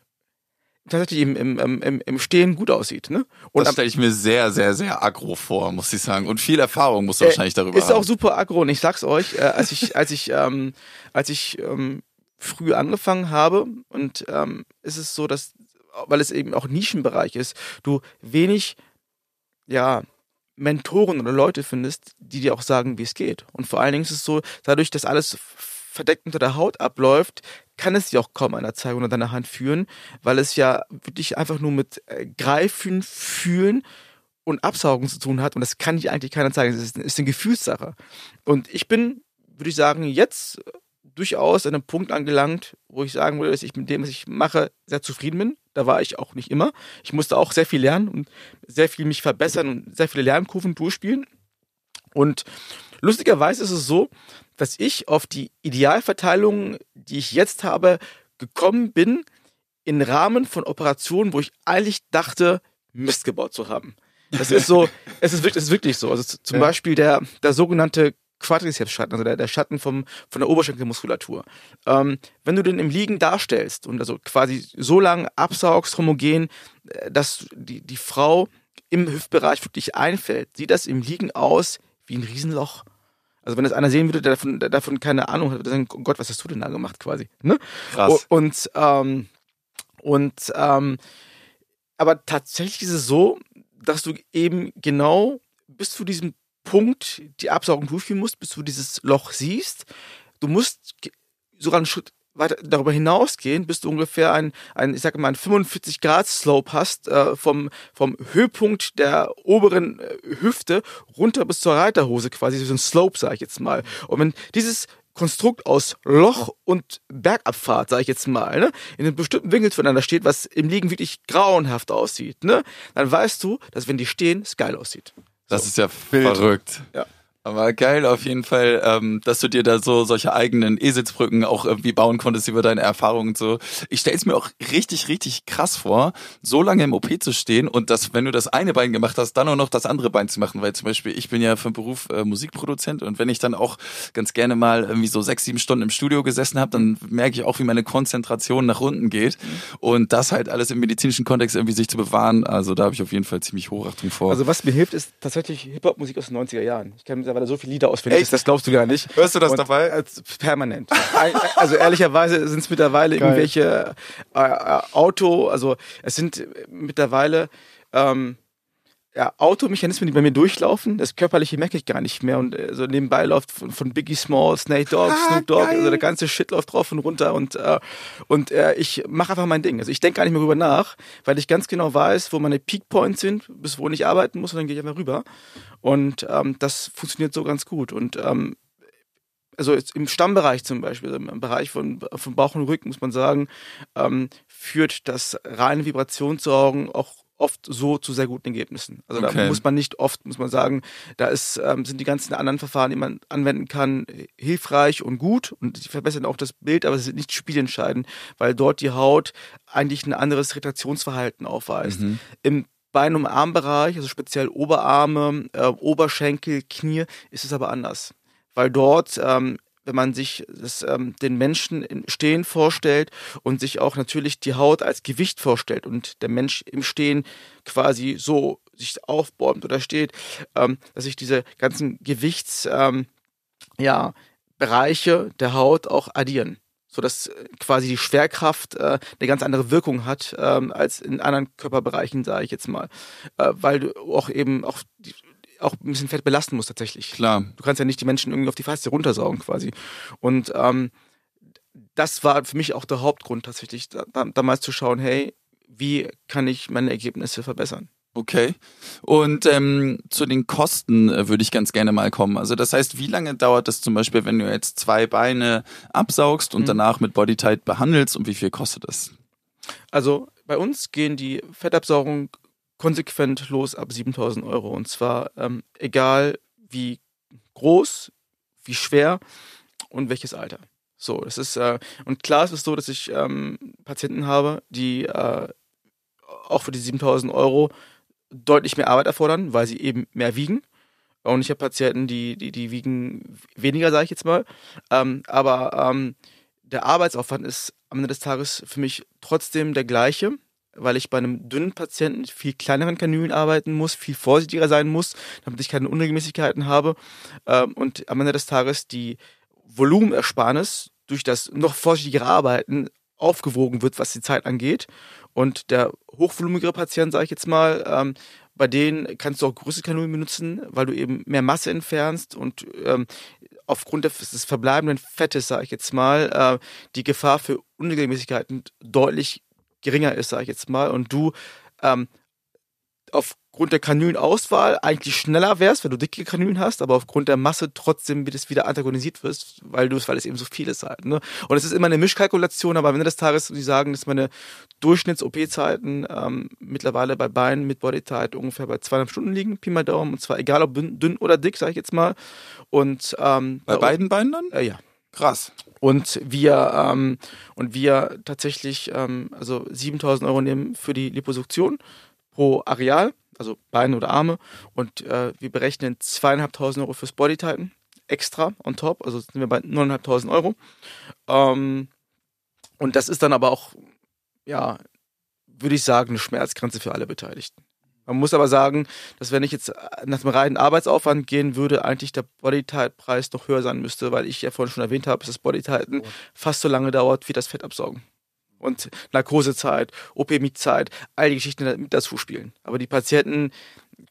tatsächlich im, im, im, im Stehen gut aussieht. Ne? Und das stelle ich mir sehr, sehr, sehr aggro vor, muss ich sagen. Und viel Erfahrung musst du äh, wahrscheinlich darüber ist haben. Ist auch super aggro und ich sag's euch, äh, als ich, als ich, ähm, als ich ähm, früh angefangen habe und ähm, ist es so, dass, weil es eben auch Nischenbereich ist, du wenig, ja, Mentoren oder Leute findest, die dir auch sagen, wie es geht. Und vor allen Dingen ist es so, dadurch, dass alles verdeckt unter der Haut abläuft, kann es ja auch kaum einer Zeigung unter deiner Hand führen, weil es ja wirklich einfach nur mit äh, Greifen, Fühlen und Absaugen zu tun hat. Und das kann dir eigentlich keiner zeigen. Das ist, ist eine Gefühlssache. Und ich bin, würde ich sagen, jetzt durchaus an einem Punkt angelangt, wo ich sagen würde, dass ich mit dem, was ich mache, sehr zufrieden bin. Da war ich auch nicht immer. Ich musste auch sehr viel lernen und sehr viel mich verbessern und sehr viele Lernkurven durchspielen. Und lustigerweise ist es so, dass ich auf die Idealverteilung, die ich jetzt habe, gekommen bin, im Rahmen von Operationen, wo ich eigentlich dachte, Mist gebaut zu haben. Das ist so, *laughs* es ist wirklich, es ist wirklich so. Also zum ja. Beispiel der, der sogenannte Quadrizeps-Schatten, also der, der Schatten vom, von der Oberschenkelmuskulatur. Ähm, wenn du den im Liegen darstellst und also quasi so lang absaugst, homogen, äh, dass die, die Frau im Hüftbereich wirklich einfällt, sieht das im Liegen aus wie ein Riesenloch. Also wenn das einer sehen würde, der davon, der davon keine Ahnung hat, würde sagen, oh Gott, was hast du denn da gemacht quasi? Ne? Krass. Und, ähm, und ähm, aber tatsächlich ist es so, dass du eben genau bis zu diesem Punkt die Absaugung durchführen musst, bis du dieses Loch siehst. Du musst sogar einen Schritt weiter darüber hinausgehen, bis du ungefähr ein, ein ich sage mal, ein 45 Grad Slope hast, äh, vom, vom Höhepunkt der oberen äh, Hüfte runter bis zur Reiterhose quasi, so ein Slope, sage ich jetzt mal. Und wenn dieses Konstrukt aus Loch und Bergabfahrt, sage ich jetzt mal, ne, in einem bestimmten Winkel zueinander steht, was im Liegen wirklich grauenhaft aussieht, ne, dann weißt du, dass wenn die stehen, es geil aussieht. Das so. ist ja verrückt. Ja. Aber geil auf jeden Fall, ähm, dass du dir da so solche eigenen Eselsbrücken auch irgendwie bauen konntest über deine Erfahrungen und so. Ich stelle es mir auch richtig, richtig krass vor, so lange im OP zu stehen und dass, wenn du das eine Bein gemacht hast, dann auch noch das andere Bein zu machen. Weil zum Beispiel, ich bin ja vom Beruf äh, Musikproduzent und wenn ich dann auch ganz gerne mal irgendwie so sechs, sieben Stunden im Studio gesessen habe, dann merke ich auch, wie meine Konzentration nach unten geht. Und das halt alles im medizinischen Kontext irgendwie sich zu bewahren, also da habe ich auf jeden Fall ziemlich Hochachtung vor. Also was mir hilft, ist tatsächlich Hip-Hop-Musik aus den 90er Jahren. Ich kann mittlerweile so viele Lieder auswendig, Echt? das glaubst du gar nicht. Hörst du das und dabei? Als permanent. also ehrlicherweise sind es mittlerweile Geil. irgendwelche äh, äh, Auto, also es sind mittlerweile ähm, ja, Automechanismen, die bei mir durchlaufen. Das Körperliche merke ich gar nicht mehr. Und äh, so nebenbei läuft von, von Biggie Small, Snake Dogg, ah, Snoop Dogg, geil. also der ganze Shit läuft drauf und runter. Und, äh, und äh, ich mache einfach mein Ding. Also ich denke gar nicht mehr drüber nach, weil ich ganz genau weiß, wo meine Peak Points sind, bis wo ich arbeiten muss und dann gehe ich einfach rüber. Und ähm, das funktioniert so ganz gut. Und ähm, also im Stammbereich zum Beispiel, also im Bereich von, von Bauch und Rücken, muss man sagen, ähm, führt das reine Vibrationssaugen auch oft so zu sehr guten Ergebnissen. Also okay. da muss man nicht oft, muss man sagen, da ist, ähm, sind die ganzen anderen Verfahren, die man anwenden kann, hilfreich und gut und die verbessern auch das Bild, aber sie sind nicht spielentscheidend, weil dort die Haut eigentlich ein anderes Retraktionsverhalten aufweist. Mhm. Im Bein- und Armbereich, also speziell Oberarme, äh, Oberschenkel, Knie, ist es aber anders. Weil dort ähm, wenn man sich das, ähm, den Menschen im Stehen vorstellt und sich auch natürlich die Haut als Gewicht vorstellt und der Mensch im Stehen quasi so sich aufbäumt oder steht, ähm, dass sich diese ganzen Gewichts, ähm, ja, der Haut auch addieren so dass äh, quasi die Schwerkraft äh, eine ganz andere Wirkung hat ähm, als in anderen Körperbereichen, sage ich jetzt mal, äh, weil du auch eben auch die, auch ein bisschen Fett belasten muss tatsächlich. Klar. Du kannst ja nicht die Menschen irgendwie auf die Faszie runtersaugen quasi. Und ähm, das war für mich auch der Hauptgrund tatsächlich, da, damals zu schauen, hey, wie kann ich meine Ergebnisse verbessern? Okay. Und ähm, zu den Kosten äh, würde ich ganz gerne mal kommen. Also das heißt, wie lange dauert das zum Beispiel, wenn du jetzt zwei Beine absaugst und mhm. danach mit Bodytight behandelst und wie viel kostet das? Also bei uns gehen die Fettabsaugungen konsequent los ab 7000 Euro. Und zwar ähm, egal wie groß, wie schwer und welches Alter. So, das ist, äh, und klar ist es so, dass ich ähm, Patienten habe, die äh, auch für die 7000 Euro deutlich mehr Arbeit erfordern, weil sie eben mehr wiegen. Und ich habe Patienten, die, die, die wiegen weniger, sage ich jetzt mal. Ähm, aber ähm, der Arbeitsaufwand ist am Ende des Tages für mich trotzdem der gleiche, weil ich bei einem dünnen Patienten mit viel kleineren Kanülen arbeiten muss, viel vorsichtiger sein muss, damit ich keine Unregelmäßigkeiten habe. Ähm, und am Ende des Tages die Volumenersparnis durch das noch vorsichtigere Arbeiten aufgewogen wird, was die Zeit angeht. Und der hochvolumigere Patient, sage ich jetzt mal, ähm, bei denen kannst du auch größere Kanonen benutzen, weil du eben mehr Masse entfernst und ähm, aufgrund des verbleibenden Fettes, sage ich jetzt mal, äh, die Gefahr für Unregelmäßigkeiten deutlich geringer ist, sage ich jetzt mal, und du ähm, aufgrund der Kanülenauswahl eigentlich schneller wärst, wenn du dicke Kanülen hast, aber aufgrund der Masse trotzdem es wieder antagonisiert wirst, weil du es, weil es eben so viel ist halt. Ne? Und es ist immer eine Mischkalkulation, aber am Ende des Tages, die sagen, dass meine Durchschnitts-OP-Zeiten ähm, mittlerweile bei Beinen mit Bodytight ungefähr bei zweieinhalb Stunden liegen, Pi mal Daumen, und zwar egal ob dünn oder dick, sage ich jetzt mal. Und ähm, bei beiden Beinen dann? Äh, ja. Krass. Und wir, ähm, und wir tatsächlich ähm, also 7000 Euro nehmen für die Liposuktion pro Areal, also Beine oder Arme. Und äh, wir berechnen zweieinhalbtausend Euro fürs Bodytighten extra on top, also sind wir bei 9.500 Euro. Ähm, und das ist dann aber auch, ja, würde ich sagen, eine Schmerzgrenze für alle Beteiligten. Man muss aber sagen, dass wenn ich jetzt nach dem reinen Arbeitsaufwand gehen würde, eigentlich der Bodytight-Preis noch höher sein müsste, weil ich ja vorhin schon erwähnt habe, dass das Bodytighten oh. fast so lange dauert wie das Fettabsaugen und Narkosezeit, OP-Zeit, all die Geschichten mit dazu spielen. Aber die Patienten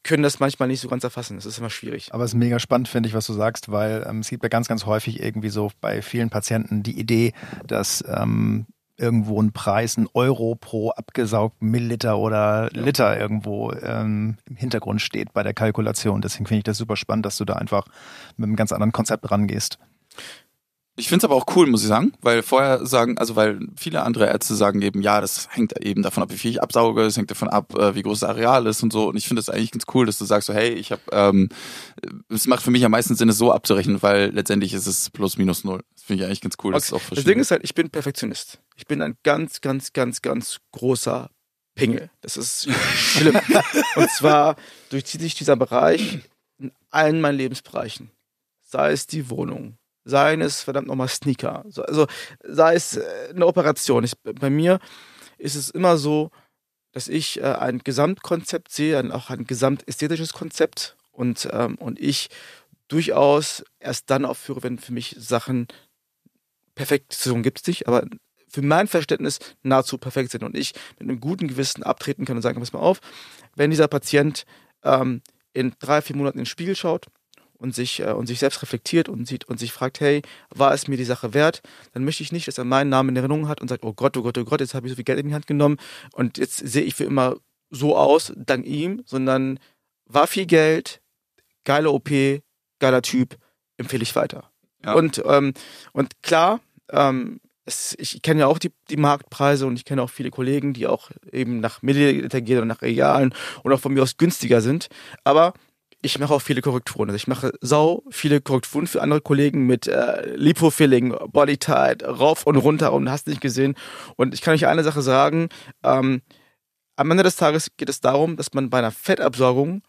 können das manchmal nicht so ganz erfassen. Das ist immer schwierig. Aber es ist mega spannend, finde ich, was du sagst, weil ähm, es gibt ja ganz, ganz häufig irgendwie so bei vielen Patienten die Idee, dass ähm, irgendwo ein Preis, ein Euro pro abgesaugten Milliliter oder Liter irgendwo ähm, im Hintergrund steht bei der Kalkulation. Deswegen finde ich das super spannend, dass du da einfach mit einem ganz anderen Konzept rangehst. Ich finde es aber auch cool, muss ich sagen, weil vorher sagen, also weil viele andere Ärzte sagen eben, ja, das hängt eben davon ab, wie viel ich absauge, es hängt davon ab, äh, wie groß das Areal ist und so. Und ich finde es eigentlich ganz cool, dass du sagst so, hey, ich habe, ähm, es macht für mich am meisten Sinn, es so abzurechnen, weil letztendlich ist es plus minus null. Das finde ich eigentlich ganz cool. Okay. Das, auch das Ding ist halt, ich bin Perfektionist. Ich bin ein ganz, ganz, ganz, ganz großer Pingel. Das ist schlimm. *laughs* und zwar durchzieht sich dieser Bereich in allen meinen Lebensbereichen. Sei es die Wohnung, seien es verdammt nochmal Sneaker. Also sei es äh, eine Operation. Ich, bei mir ist es immer so, dass ich äh, ein Gesamtkonzept sehe, ein, auch ein gesamtästhetisches Konzept und, ähm, und ich durchaus erst dann aufführe, wenn für mich Sachen perfekt sind, gibt es nicht, aber für mein Verständnis nahezu perfekt sind und ich mit einem guten Gewissen abtreten kann und sagen, pass mal auf, wenn dieser Patient ähm, in drei, vier Monaten in den Spiegel schaut und sich, äh, und sich selbst reflektiert und sieht und sich fragt, hey, war es mir die Sache wert? Dann möchte ich nicht, dass er meinen Namen in Erinnerung hat und sagt, oh Gott, oh Gott, oh Gott, jetzt habe ich so viel Geld in die Hand genommen und jetzt sehe ich für immer so aus, dank ihm, sondern war viel Geld, geile OP, geiler Typ, empfehle ich weiter. Ja. Und, ähm, und klar, ähm, es, ich kenne ja auch die, die Marktpreise und ich kenne auch viele Kollegen, die auch eben nach Milliliter gehen oder nach Realen und auch von mir aus günstiger sind. Aber ich mache auch viele Korrekturen. Also ich mache sau viele Korrekturen für andere Kollegen mit äh, Lipofilling, Bodytight, rauf und runter und hast nicht gesehen. Und ich kann euch eine Sache sagen, ähm, am Ende des Tages geht es darum, dass man bei einer Fettabsaugung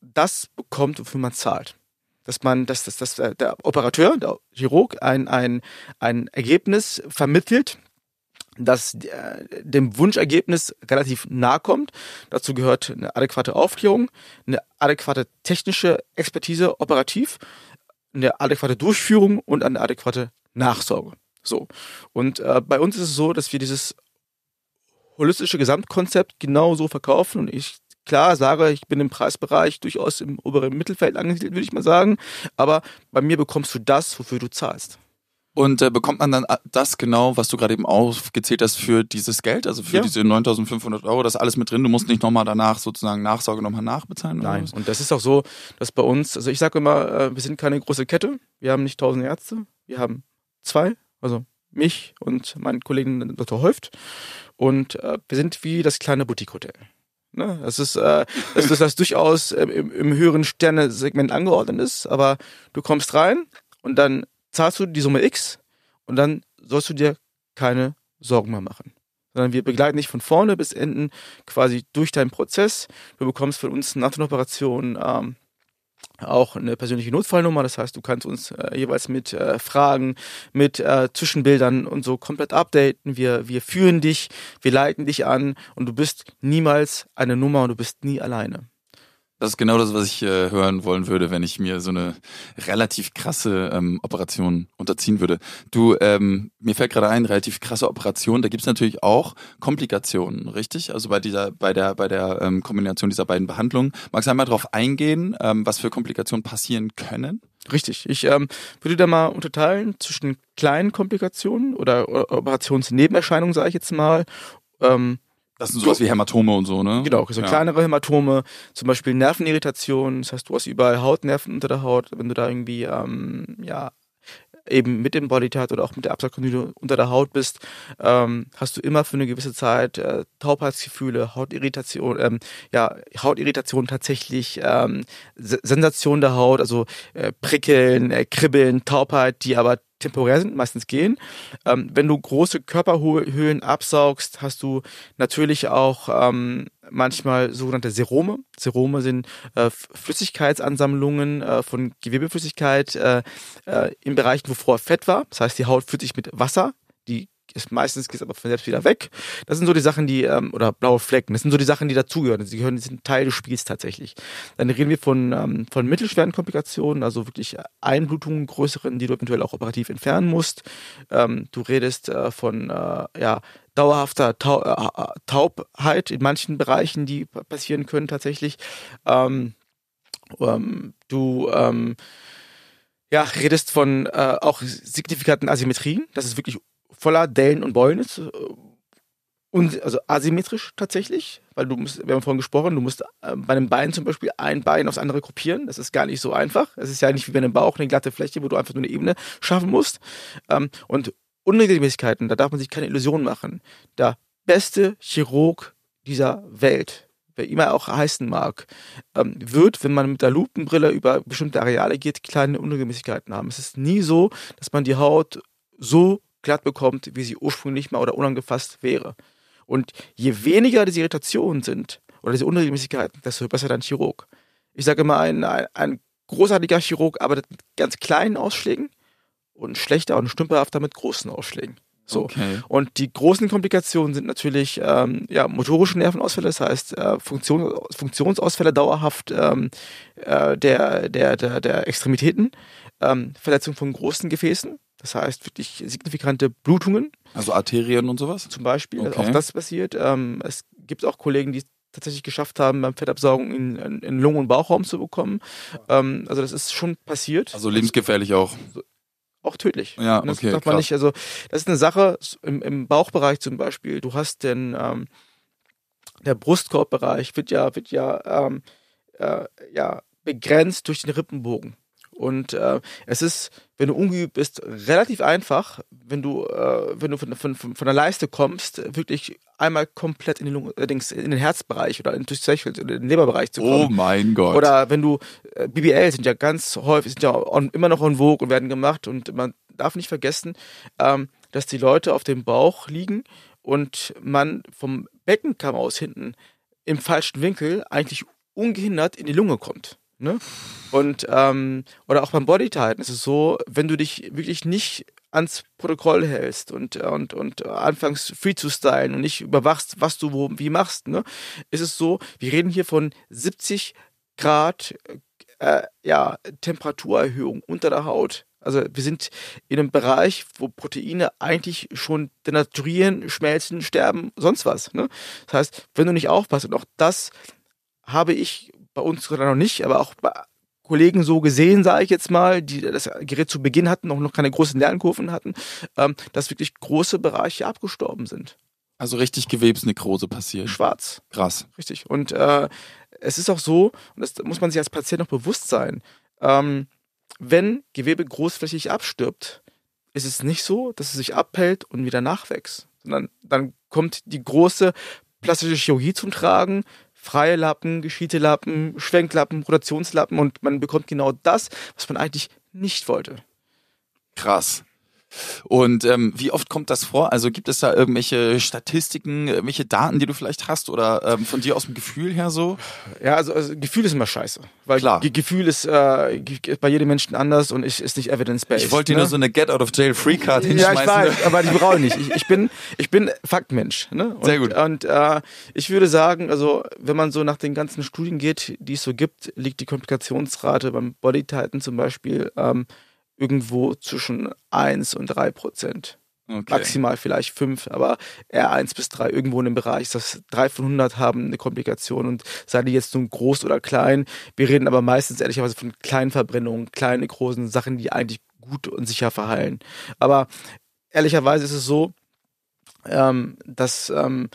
das bekommt, wofür man zahlt. Dass man, dass, dass, dass der Operateur, der Chirurg, ein, ein, ein Ergebnis vermittelt, das äh, dem Wunschergebnis relativ nahe kommt. Dazu gehört eine adäquate Aufklärung, eine adäquate technische Expertise operativ, eine adäquate Durchführung und eine adäquate Nachsorge. So. Und äh, bei uns ist es so, dass wir dieses holistische Gesamtkonzept genauso verkaufen und ich klar sage, ich bin im Preisbereich durchaus im oberen Mittelfeld angesiedelt, würde ich mal sagen, aber bei mir bekommst du das, wofür du zahlst. Und äh, bekommt man dann äh, das genau, was du gerade eben aufgezählt hast, für dieses Geld, also für ja. diese 9.500 Euro, das ist alles mit drin. Du musst nicht nochmal danach sozusagen Nachsorge nochmal nachbezahlen. Nein, und das ist auch so, dass bei uns, also ich sage immer, äh, wir sind keine große Kette, wir haben nicht 1000 Ärzte, wir haben zwei, also mich und meinen Kollegen Dr. Häuft. Und äh, wir sind wie das kleine Boutique-Hotel. Ne? Das ist, äh, das, das, das durchaus im, im höheren Sternesegment angeordnet ist, aber du kommst rein und dann zahlst du die Summe X und dann sollst du dir keine Sorgen mehr machen. Sondern wir begleiten dich von vorne bis enden quasi durch deinen Prozess. Du bekommst von uns nach der Operation ähm, auch eine persönliche Notfallnummer. Das heißt, du kannst uns äh, jeweils mit äh, Fragen, mit äh, Zwischenbildern und so komplett updaten. Wir, wir führen dich, wir leiten dich an und du bist niemals eine Nummer und du bist nie alleine. Das ist genau das, was ich äh, hören wollen würde, wenn ich mir so eine relativ krasse ähm, Operation unterziehen würde. Du, ähm, mir fällt gerade ein, relativ krasse Operation, da gibt's natürlich auch Komplikationen, richtig? Also bei dieser, bei der, bei der ähm, Kombination dieser beiden Behandlungen. Magst du einmal darauf eingehen, ähm, was für Komplikationen passieren können? Richtig. Ich ähm, würde da mal unterteilen zwischen kleinen Komplikationen oder Operationsnebenerscheinungen, sage ich jetzt mal, ähm, das sind sowas wie Hämatome und so, ne? Genau, so ja. kleinere Hämatome, zum Beispiel Nervenirritationen, das heißt, du hast überall Hautnerven unter der Haut, wenn du da irgendwie, ähm, ja, eben mit dem Bodytart oder auch mit der Absackkondyle unter der Haut bist, ähm, hast du immer für eine gewisse Zeit äh, Taubheitsgefühle, Hautirritation, ähm, ja, Hautirritation tatsächlich, ähm, Sensation der Haut, also äh, Prickeln, äh, Kribbeln, Taubheit, die aber temporär sind, meistens gehen. Ähm, wenn du große Körperhöhlen absaugst, hast du natürlich auch ähm, manchmal sogenannte Serome. Serome sind äh, Flüssigkeitsansammlungen äh, von Gewebeflüssigkeit äh, äh, in Bereichen, wo vorher Fett war. Das heißt, die Haut fühlt sich mit Wasser, die ist meistens geht es aber von selbst wieder weg. Das sind so die Sachen, die, ähm, oder blaue Flecken, das sind so die Sachen, die dazugehören. Sie gehören, sind Teil des Spiels tatsächlich. Dann reden wir von, ähm, von mittelschweren Komplikationen, also wirklich Einblutungen, größeren, die du eventuell auch operativ entfernen musst. Ähm, du redest äh, von äh, ja, dauerhafter Tau äh, Taubheit in manchen Bereichen, die passieren können tatsächlich. Ähm, ähm, du ähm, ja, redest von äh, auch signifikanten Asymmetrien. Das ist wirklich voller Dellen und Beulen ist. Äh, und, also asymmetrisch tatsächlich, weil du musst, wir haben vorhin gesprochen, du musst äh, bei einem Bein zum Beispiel ein Bein aufs andere kopieren. Das ist gar nicht so einfach. Es ist ja nicht wie bei einem Bauch eine glatte Fläche, wo du einfach nur eine Ebene schaffen musst. Ähm, und Unregelmäßigkeiten, da darf man sich keine Illusionen machen. Der beste Chirurg dieser Welt, wer immer auch heißen mag, ähm, wird, wenn man mit der Lupenbrille über bestimmte Areale geht, kleine Unregelmäßigkeiten haben. Es ist nie so, dass man die Haut so glatt bekommt, wie sie ursprünglich mal oder unangefasst wäre. Und je weniger diese Irritationen sind oder diese Unregelmäßigkeiten, desto besser dein Chirurg. Ich sage immer, ein, ein, ein großartiger Chirurg arbeitet mit ganz kleinen Ausschlägen und ein schlechter und stümperhafter mit großen Ausschlägen. So. Okay. Und die großen Komplikationen sind natürlich ähm, ja, motorische Nervenausfälle, das heißt äh, Funktion, Funktionsausfälle dauerhaft ähm, äh, der, der, der, der Extremitäten, ähm, Verletzung von großen Gefäßen, das heißt wirklich signifikante Blutungen. Also Arterien und sowas? Zum Beispiel. Okay. Auch das passiert. Ähm, es gibt auch Kollegen, die es tatsächlich geschafft haben, beim Fettabsaugen in, in, in Lungen- und Bauchraum zu bekommen. Ähm, also das ist schon passiert. Also lebensgefährlich auch. Auch tödlich. Ja, das okay. darf man nicht, also das ist eine Sache im, im Bauchbereich zum Beispiel. Du hast den ähm, der Brustkorbbereich wird ja wird ja ähm, äh, ja begrenzt durch den Rippenbogen. Und äh, es ist, wenn du ungeübt bist, relativ einfach, wenn du, äh, wenn du von, von, von der Leiste kommst, wirklich einmal komplett in den, Lungen, äh, in den Herzbereich oder in, den Leberbereich zu kommen. Oh mein Gott. Oder wenn du, äh, BBL sind ja ganz häufig, sind ja on, immer noch en vogue und werden gemacht und man darf nicht vergessen, ähm, dass die Leute auf dem Bauch liegen und man vom Beckenkamm aus hinten im falschen Winkel eigentlich ungehindert in die Lunge kommt. Ne? Und ähm, oder auch beim Bodytighten ist es so, wenn du dich wirklich nicht ans Protokoll hältst und und und anfängst free zu stylen und nicht überwachst, was du wo wie machst, ne, ist es so, wir reden hier von 70 Grad äh, ja Temperaturerhöhung unter der Haut. Also wir sind in einem Bereich, wo Proteine eigentlich schon denaturieren, schmelzen, sterben, sonst was. Ne? Das heißt, wenn du nicht aufpasst, und auch das habe ich bei uns gerade noch nicht, aber auch bei Kollegen so gesehen, sage ich jetzt mal, die das Gerät zu Beginn hatten, auch noch keine großen Lernkurven hatten, ähm, dass wirklich große Bereiche abgestorben sind. Also richtig Gewebsnekrose passiert. Schwarz. Krass. Richtig. Und äh, es ist auch so, und das muss man sich als Patient noch bewusst sein, ähm, wenn Gewebe großflächig abstirbt, ist es nicht so, dass es sich abhält und wieder nachwächst, sondern dann kommt die große plastische Chirurgie zum Tragen, freie Lappen, geschiedte Lappen, Schwenklappen, Rotationslappen und man bekommt genau das, was man eigentlich nicht wollte. Krass. Und ähm, wie oft kommt das vor? Also gibt es da irgendwelche Statistiken, irgendwelche Daten, die du vielleicht hast oder ähm, von dir aus dem Gefühl her so? Ja, also, also Gefühl ist immer scheiße. Weil Klar. Ge Gefühl ist äh, bei jedem Menschen anders und ist, ist nicht evidence-based. Ich wollte dir ne? nur so eine Get-out-of-jail-free-Card hinschmeißen. Ja, ich weiß, aber die brauche ich nicht. Ich, ich, bin, ich bin Faktmensch. Ne? Und, Sehr gut. Und äh, ich würde sagen, also wenn man so nach den ganzen Studien geht, die es so gibt, liegt die Komplikationsrate beim Body Titan zum Beispiel ähm, irgendwo zwischen 1 und 3 Prozent. Okay. Maximal vielleicht 5, aber eher 1 bis 3 irgendwo in dem Bereich. Das 3 von 100 haben eine Komplikation und sei die jetzt nun groß oder klein. Wir reden aber meistens ehrlicherweise von kleinen Verbrennungen, kleine, großen Sachen, die eigentlich gut und sicher verheilen. Aber ehrlicherweise ist es so, ähm, dass ähm,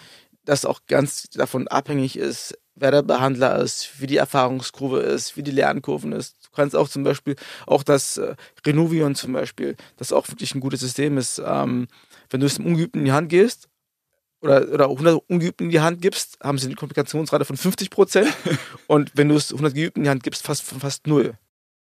das auch ganz davon abhängig ist, wer der Behandler ist, wie die Erfahrungskurve ist, wie die Lernkurven ist. Du kannst auch zum Beispiel, auch das äh, Renovion zum Beispiel, das auch wirklich ein gutes System ist, ähm, wenn du es einem Ungeübten in die Hand gehst, oder, oder 100 Ungeübten in die Hand gibst, haben sie eine Komplikationsrate von 50 Prozent. *laughs* und wenn du es 100 Geübten in die Hand gibst, fast, fast null.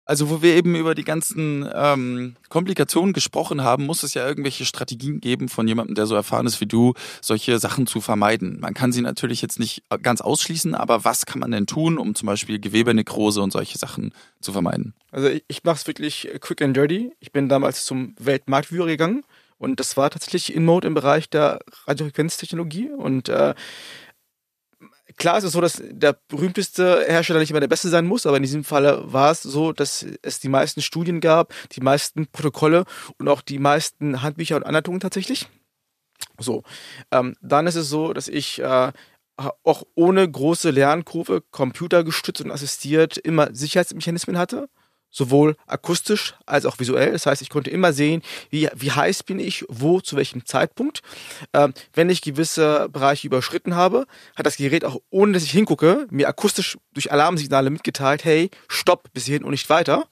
Also wo wir eben über die ganzen ähm, Komplikationen gesprochen haben, muss es ja irgendwelche Strategien geben von jemandem, der so erfahren ist wie du, solche Sachen zu vermeiden. Man kann sie natürlich jetzt nicht ganz ausschließen, aber was kann man denn tun, um zum Beispiel Gewebenekrose und solche Sachen zu vermeiden? Also ich, ich mache es wirklich quick and dirty. Ich bin damals zum Weltmarktführer gegangen und das war tatsächlich in-mode im Bereich der Radiofrequenztechnologie und äh, klar ist es so, dass der berühmteste Hersteller nicht immer der beste sein muss, aber in diesem Falle war es so, dass es die meisten Studien gab, die meisten Protokolle und auch die meisten Handbücher und Anleitungen tatsächlich. So, ähm, dann ist es so, dass ich äh, auch ohne große Lernkurve, computergestützt und assistiert, immer Sicherheitsmechanismen hatte sowohl akustisch als auch visuell. Das heißt, ich konnte immer sehen, wie, wie heiß bin ich, wo, zu welchem Zeitpunkt. Ähm, wenn ich gewisse Bereiche überschritten habe, hat das Gerät auch, ohne dass ich hingucke, mir akustisch durch Alarmsignale mitgeteilt, hey, stopp, bis hierhin und nicht weiter.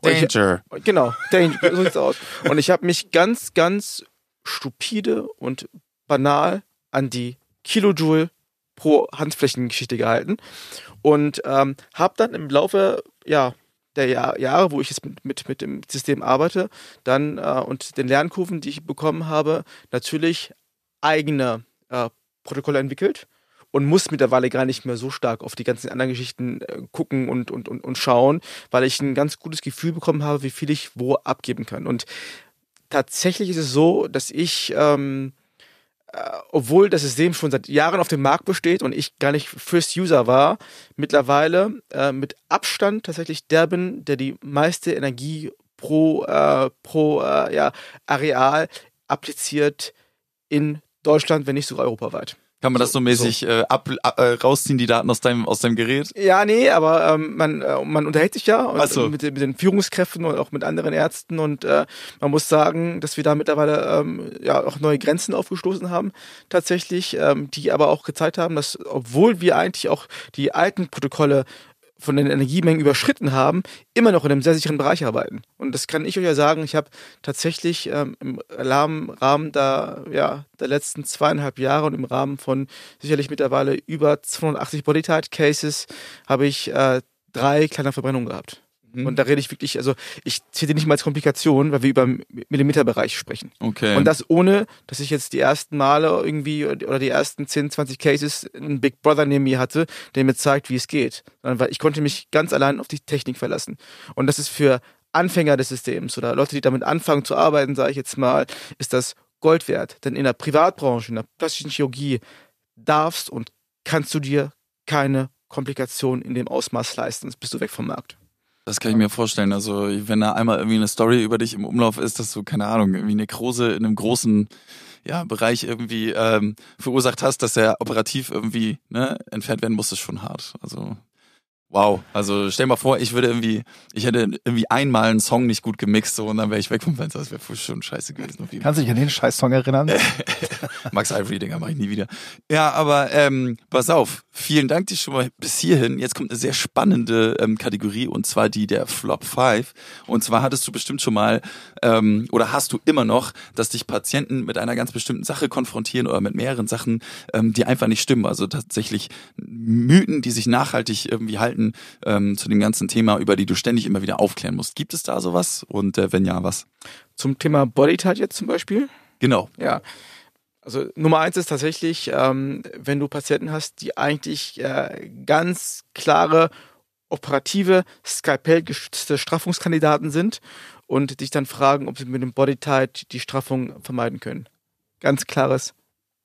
Und danger. Ich, genau, danger, so sieht's aus. Und ich habe mich ganz, ganz stupide und banal an die Kilojoule pro Handflächengeschichte gehalten und ähm, habe dann im Laufe ja der Jahr, Jahre, wo ich jetzt mit, mit, mit dem System arbeite, dann äh, und den Lernkurven, die ich bekommen habe, natürlich eigene äh, Protokolle entwickelt und muss mittlerweile gar nicht mehr so stark auf die ganzen anderen Geschichten äh, gucken und, und, und, und schauen, weil ich ein ganz gutes Gefühl bekommen habe, wie viel ich wo abgeben kann. Und tatsächlich ist es so, dass ich ähm, äh, obwohl das System schon seit Jahren auf dem Markt besteht und ich gar nicht First User war, mittlerweile äh, mit Abstand tatsächlich der bin, der die meiste Energie pro, äh, pro äh, ja, Areal appliziert in Deutschland, wenn nicht sogar europaweit. Kann man das so, mäßig so. Äh, ab, äh, rausziehen, die Daten aus deinem, aus deinem Gerät? Ja, nee, aber ähm, man, äh, man unterhält sich ja und, so. mit, mit den Führungskräften und auch mit anderen Ärzten und äh, man muss sagen, dass wir da mittlerweile ähm, ja auch neue Grenzen aufgestoßen haben, tatsächlich, ähm, die aber auch gezeigt haben, dass obwohl wir eigentlich auch die alten Protokolle von den Energiemengen überschritten haben, immer noch in einem sehr sicheren Bereich arbeiten. Und das kann ich euch ja sagen, ich habe tatsächlich ähm, im Rahmen der, ja, der letzten zweieinhalb Jahre und im Rahmen von sicherlich mittlerweile über 280 Bodytight Cases habe ich äh, drei kleine Verbrennungen gehabt. Mhm. Und da rede ich wirklich, also ich zähle nicht mal als Komplikation, weil wir über Millimeterbereich sprechen. Okay. Und das ohne, dass ich jetzt die ersten Male irgendwie oder die ersten 10, 20 Cases einen Big Brother neben mir hatte, der mir zeigt, wie es geht. Sondern weil ich konnte mich ganz allein auf die Technik verlassen. Und das ist für Anfänger des Systems oder Leute, die damit anfangen zu arbeiten, sage ich jetzt mal, ist das Gold wert. Denn in der Privatbranche, in der plastischen Chirurgie darfst und kannst du dir keine Komplikationen in dem Ausmaß leisten, sonst bist du weg vom Markt. Das kann ich mir vorstellen. Also, wenn da einmal irgendwie eine Story über dich im Umlauf ist, dass du, keine Ahnung, irgendwie eine Nekrose in einem großen ja, Bereich irgendwie ähm, verursacht hast, dass er operativ irgendwie ne, entfernt werden muss, ist schon hart. Also Wow, also stell mal vor, ich würde irgendwie, ich hätte irgendwie einmal einen Song nicht gut gemixt so und dann wäre ich weg vom Fenster. Das wäre schon scheiße gewesen. Kannst du dich an den Scheiß-Song erinnern? *laughs* Max Ivory, Dinger, mach ich nie wieder. Ja, aber ähm, pass auf, vielen Dank dir schon mal bis hierhin. Jetzt kommt eine sehr spannende ähm, Kategorie und zwar die der Flop 5. Und zwar hattest du bestimmt schon mal ähm, oder hast du immer noch, dass dich Patienten mit einer ganz bestimmten Sache konfrontieren oder mit mehreren Sachen, ähm, die einfach nicht stimmen. Also tatsächlich Mythen, die sich nachhaltig irgendwie halten ähm, zu dem ganzen Thema, über die du ständig immer wieder aufklären musst. Gibt es da sowas? Und äh, wenn ja, was? Zum Thema Bodytype jetzt zum Beispiel? Genau. Ja. Also Nummer eins ist tatsächlich, ähm, wenn du Patienten hast, die eigentlich äh, ganz klare operative, skalpellgestützte Straffungskandidaten sind und dich dann fragen, ob sie mit dem Bodytype die Straffung vermeiden können. Ganz klares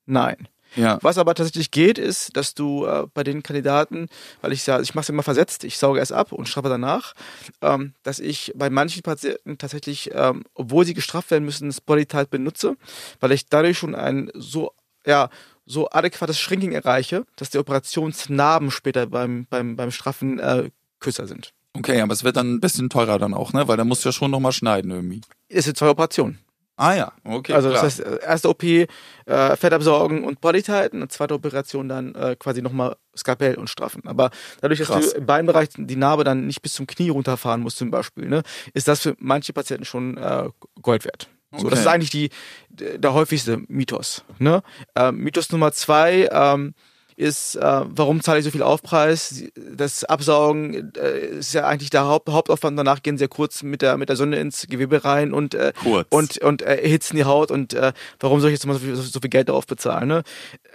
Nein. Ja. Was aber tatsächlich geht, ist, dass du äh, bei den Kandidaten, weil ich ja, ich mache es immer versetzt, ich sauge erst ab und straffe danach, ähm, dass ich bei manchen Patienten tatsächlich, ähm, obwohl sie gestraft werden müssen, das Bodytype benutze, weil ich dadurch schon ein so, ja, so adäquates Shrinking erreiche, dass die Operationsnarben später beim, beim, beim Straffen äh, kürzer sind. Okay, aber es wird dann ein bisschen teurer dann auch, ne? Weil da musst du ja schon nochmal schneiden irgendwie. Es sind zwei Operationen. Ah ja, okay. Also klar. das heißt, erste OP äh, Fett absaugen und Body tighten und zweite Operation dann äh, quasi nochmal Skalpell und straffen. Aber dadurch, dass Krass. du im Beinbereich die Narbe dann nicht bis zum Knie runterfahren musst zum Beispiel, ne, ist das für manche Patienten schon äh, Gold wert. Okay. So, das ist eigentlich die, der häufigste Mythos. Ne? Ähm, Mythos Nummer zwei, ähm, ist, äh, warum zahle ich so viel Aufpreis? Das Absaugen äh, ist ja eigentlich der Haupt, Hauptaufwand. Danach gehen sie ja kurz mit der mit der Sonne ins Gewebe rein und äh, kurz. und und äh, erhitzen die Haut. Und äh, warum soll ich jetzt mal so viel, so viel Geld darauf bezahlen? Ne?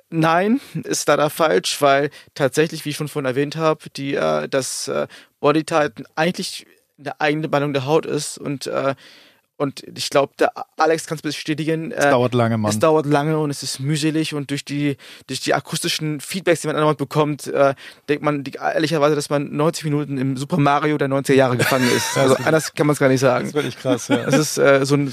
Nein, ist leider falsch, weil tatsächlich, wie ich schon vorhin erwähnt habe, die äh, das äh, Bodytighten eigentlich eine eigene Behandlung der Haut ist und äh, und ich glaube, der Alex kann es bestätigen. Es äh, dauert lange, Mann. Es dauert lange und es ist mühselig und durch die, durch die akustischen Feedbacks, die man andauernd bekommt, äh, denkt man die, ehrlicherweise, dass man 90 Minuten im Super Mario der 90er Jahre gefangen ist. *laughs* Also anders kann man es gar nicht sagen. Das ist wirklich krass, ja. Es ist äh, so ein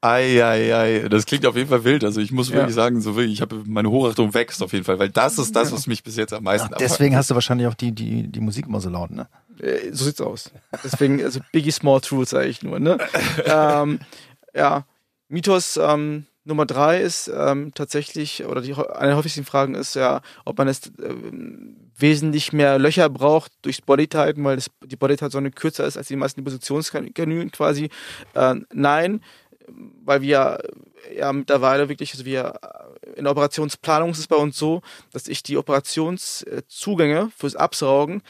Ei, ei, ei. Das klingt auf jeden Fall wild. Also ich muss wirklich ja. sagen, so wirklich, ich habe meine Hochachtung wächst auf jeden Fall, weil das ist das, was mich bis jetzt am meisten Ach, Deswegen hast du wahrscheinlich auch die, die, die Musik immer so laut, ne? Äh, so sieht's aus. Deswegen, also Biggie Small Truth sage ich nur, ne? *laughs* ähm, ja, Mythos ähm, Nummer drei ist ähm, tatsächlich, oder die, eine der häufigsten Fragen ist ja, ob man es äh, wesentlich mehr Löcher braucht durchs Bodytighten, weil das, die Bodytight-Sonne kürzer ist als die meisten Depositionskanülen quasi. Äh, nein, weil wir ja mittlerweile wirklich, also wir in der Operationsplanung ist es bei uns so, dass ich die Operationszugänge fürs Absaugen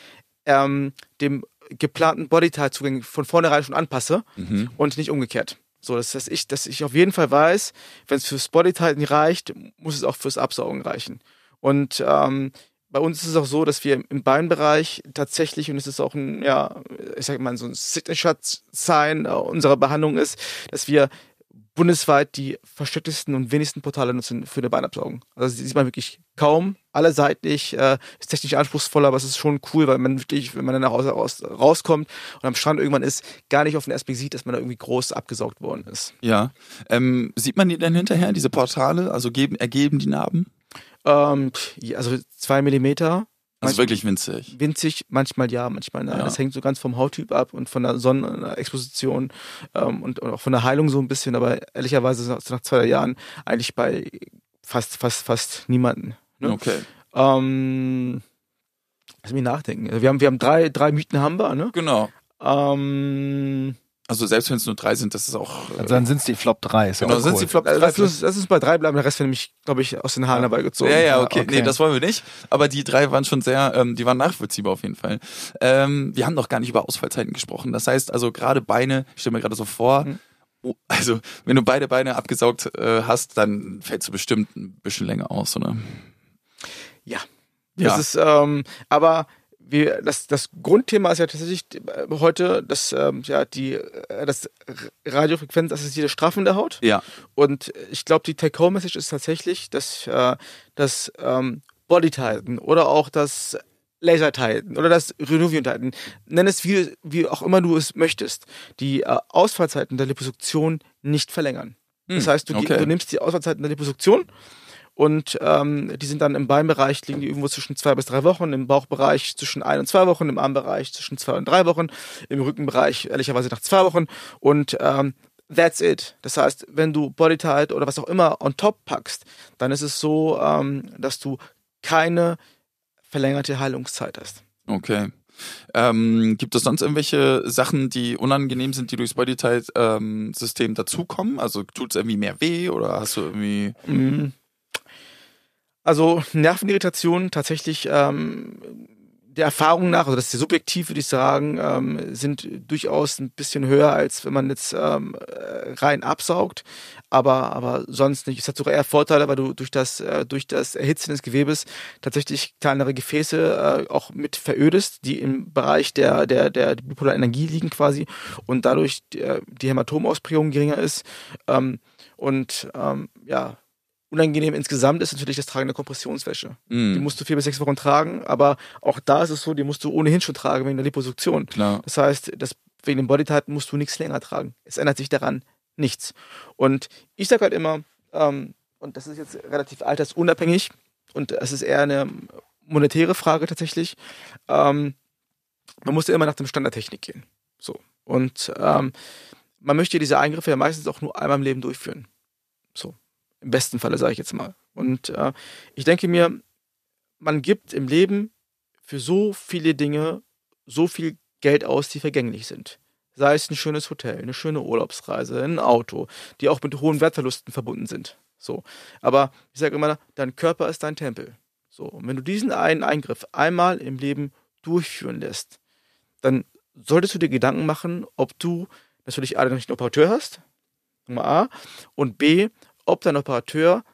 ähm, dem geplanten Bodytight-Zugänge von vornherein schon anpasse mhm. und nicht umgekehrt. So, das heißt, ich, dass ich auf jeden Fall weiß, wenn es fürs Bodytighten reicht, muss es auch fürs Absaugen reichen. Und ähm, bei uns ist es auch so, dass wir im Beinbereich tatsächlich, und es ist auch ein, ja, ich sag mal, so ein Signature-Sign unserer Behandlung ist, dass wir bundesweit die verstecktesten und wenigsten Portale nutzen für eine Beinabsaugung. Also das sieht man wirklich kaum, alle seitlich, äh, ist technisch anspruchsvoll, aber es ist schon cool, weil man wirklich, wenn man dann nach Hause raus, rauskommt und am Strand irgendwann ist, gar nicht auf den ersten Blick sieht, dass man da irgendwie groß abgesaugt worden ist. Ja. Ähm, sieht man die denn hinterher, diese Portale? Also geben, ergeben die Narben? Ähm, also zwei Millimeter also wirklich winzig. Winzig, manchmal ja, manchmal nein. Ja. Das hängt so ganz vom Hauttyp ab und von der Sonnenexposition ähm, und, und, auch von der Heilung so ein bisschen, aber ehrlicherweise nach, nach zwei Jahren eigentlich bei fast, fast, fast niemanden. Ne? Okay. Ähm, lass mich nachdenken. Wir haben, wir haben drei, drei Mythen haben wir, ne? Genau. Ähm, also selbst wenn es nur drei sind, das ist auch. Also dann sind es die Flop 3. Genau, cool. sind es die Flop 3. Lass uns, lass uns bei drei bleiben, der Rest wäre nämlich, glaube ich, aus den Haaren dabei gezogen. Ja, ja, okay. okay. Nee, das wollen wir nicht. Aber die drei waren schon sehr, ähm, die waren nachvollziehbar auf jeden Fall. Ähm, wir haben noch gar nicht über Ausfallzeiten gesprochen. Das heißt also gerade Beine, ich stelle mir gerade so vor, mhm. oh, also wenn du beide Beine abgesaugt äh, hast, dann fällst du bestimmt ein bisschen länger aus, oder? Ja. Ja. Das ist, ähm, aber wir, das, das Grundthema ist ja tatsächlich äh, heute das, ähm, ja, die, äh, das Radiofrequenzassistierte Strafen der Haut. Ja. Und ich glaube, die Take-Home-Message ist tatsächlich, dass äh, das ähm, Body-Tighten oder auch das Laser-Tighten oder das Renovium-Tighten, nenn es wie, wie auch immer du es möchtest, die äh, Ausfallzeiten der Liposuktion nicht verlängern. Hm, das heißt, du, okay. du nimmst die Ausfallzeiten der Liposuktion und ähm, die sind dann im Beinbereich liegen die irgendwo zwischen zwei bis drei Wochen, im Bauchbereich zwischen ein und zwei Wochen, im Armbereich zwischen zwei und drei Wochen, im Rückenbereich ehrlicherweise nach zwei Wochen und ähm, that's it. Das heißt, wenn du Bodytight oder was auch immer on top packst, dann ist es so, ähm, dass du keine verlängerte Heilungszeit hast. Okay. Ähm, gibt es sonst irgendwelche Sachen, die unangenehm sind, die durchs Bodytight-System ähm, dazukommen? Also tut es irgendwie mehr weh oder hast du irgendwie. Mhm. Also Nervenirritationen tatsächlich ähm, der Erfahrung nach, also das ist sehr subjektiv, würde ich sagen, ähm, sind durchaus ein bisschen höher, als wenn man jetzt ähm, rein absaugt. Aber, aber sonst nicht. Es hat sogar eher Vorteile, weil du durch das, äh, durch das Erhitzen des Gewebes tatsächlich kleinere Gefäße äh, auch mit verödest, die im Bereich der, der, der bipolaren Energie liegen quasi und dadurch die, die Hämatomausprägung geringer ist. Ähm, und ähm, ja, Unangenehm insgesamt ist natürlich das Tragen der Kompressionswäsche. Mm. Die musst du vier bis sechs Wochen tragen, aber auch da ist es so, die musst du ohnehin schon tragen wegen der Liposuktion. Klar. Das heißt, das, wegen dem Bodytype musst du nichts länger tragen. Es ändert sich daran nichts. Und ich sage halt immer, ähm, und das ist jetzt relativ altersunabhängig und es ist eher eine monetäre Frage tatsächlich, ähm, man muss ja immer nach dem Standardtechnik gehen. So. Und ähm, man möchte diese Eingriffe ja meistens auch nur einmal im Leben durchführen. So. Im besten Falle, sage ich jetzt mal. Und äh, ich denke mir, man gibt im Leben für so viele Dinge so viel Geld aus, die vergänglich sind. Sei es ein schönes Hotel, eine schöne Urlaubsreise, ein Auto, die auch mit hohen Wertverlusten verbunden sind. So. Aber ich sage immer, dein Körper ist dein Tempel. So. Und wenn du diesen einen Eingriff einmal im Leben durchführen lässt, dann solltest du dir Gedanken machen, ob du natürlich A, nicht einen Operateur hast, Nummer A, und B, ob dein Operateur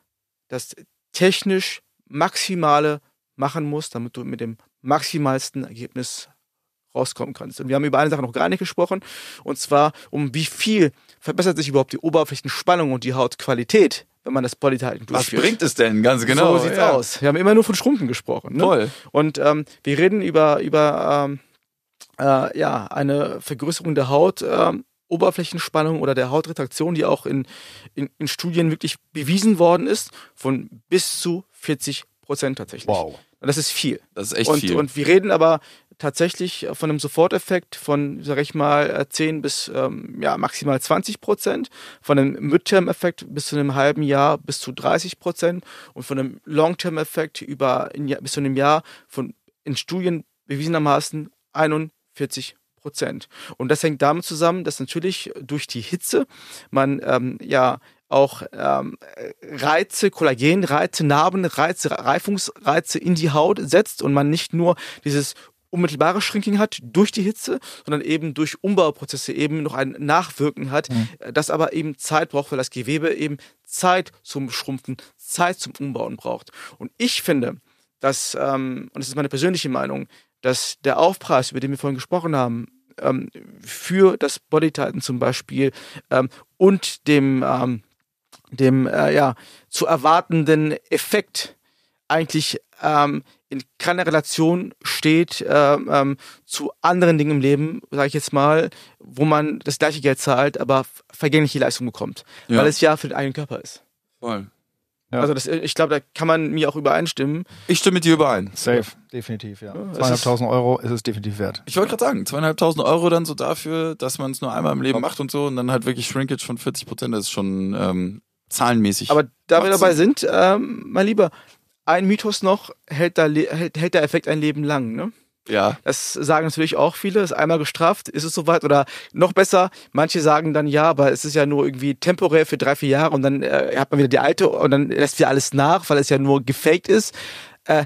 das technisch Maximale machen muss, damit du mit dem maximalsten Ergebnis rauskommen kannst. Und wir haben über eine Sache noch gar nicht gesprochen, und zwar um wie viel verbessert sich überhaupt die Oberflächenspannung und die Hautqualität, wenn man das Bodytyping durchführt. Was bringt es denn? Ganz genau. So sieht's ja. aus. Wir haben immer nur von Schrumpfen gesprochen. Ne? Toll. Und ähm, wir reden über, über ähm, äh, ja, eine Vergrößerung der Haut ähm, Oberflächenspannung oder der Hautretraktion, die auch in, in, in Studien wirklich bewiesen worden ist, von bis zu 40 Prozent tatsächlich. Wow. Und das ist viel. Das ist echt und, viel. Und wir reden aber tatsächlich von einem Soforteffekt von, sag ich mal, 10 bis ähm, ja, maximal 20 Prozent, von einem Midterm-Effekt bis zu einem halben Jahr bis zu 30 Prozent und von einem Long-Term-Effekt über bis zu einem Jahr von in Studien bewiesenermaßen 41 Prozent. Und das hängt damit zusammen, dass natürlich durch die Hitze man ähm, ja auch ähm, Reize, Kollagenreize, Narbenreize, Reifungsreize in die Haut setzt und man nicht nur dieses unmittelbare Shrinking hat durch die Hitze, sondern eben durch Umbauprozesse eben noch ein Nachwirken hat, mhm. das aber eben Zeit braucht, weil das Gewebe eben Zeit zum Schrumpfen, Zeit zum Umbauen braucht. Und ich finde, dass, ähm, und das ist meine persönliche Meinung, dass der Aufpreis, über den wir vorhin gesprochen haben, ähm, für das Body Titan zum Beispiel ähm, und dem, ähm, dem äh, ja, zu erwartenden Effekt eigentlich ähm, in keiner Relation steht äh, ähm, zu anderen Dingen im Leben, sage ich jetzt mal, wo man das gleiche Geld zahlt, aber vergängliche Leistung bekommt, ja. weil es ja für den eigenen Körper ist. Voll. Ja. Also das, ich glaube, da kann man mir auch übereinstimmen. Ich stimme mit dir überein. Safe, definitiv, ja. ja Zweieinhalbtausend Euro ist es definitiv wert. Ich wollte gerade sagen, zweieinhalbtausend Euro dann so dafür, dass man es nur einmal im Leben macht und so und dann halt wirklich Shrinkage von 40 Prozent, das ist schon ähm, zahlenmäßig. Aber da wir dabei sind, ähm, mein Lieber, ein Mythos noch, hält, da, hält, hält der Effekt ein Leben lang, ne? Ja. Das sagen natürlich auch viele. Ist einmal gestraft, ist es soweit? Oder noch besser, manche sagen dann ja, aber es ist ja nur irgendwie temporär für drei, vier Jahre und dann äh, hat man wieder die alte und dann lässt wieder alles nach, weil es ja nur gefaked ist. Äh,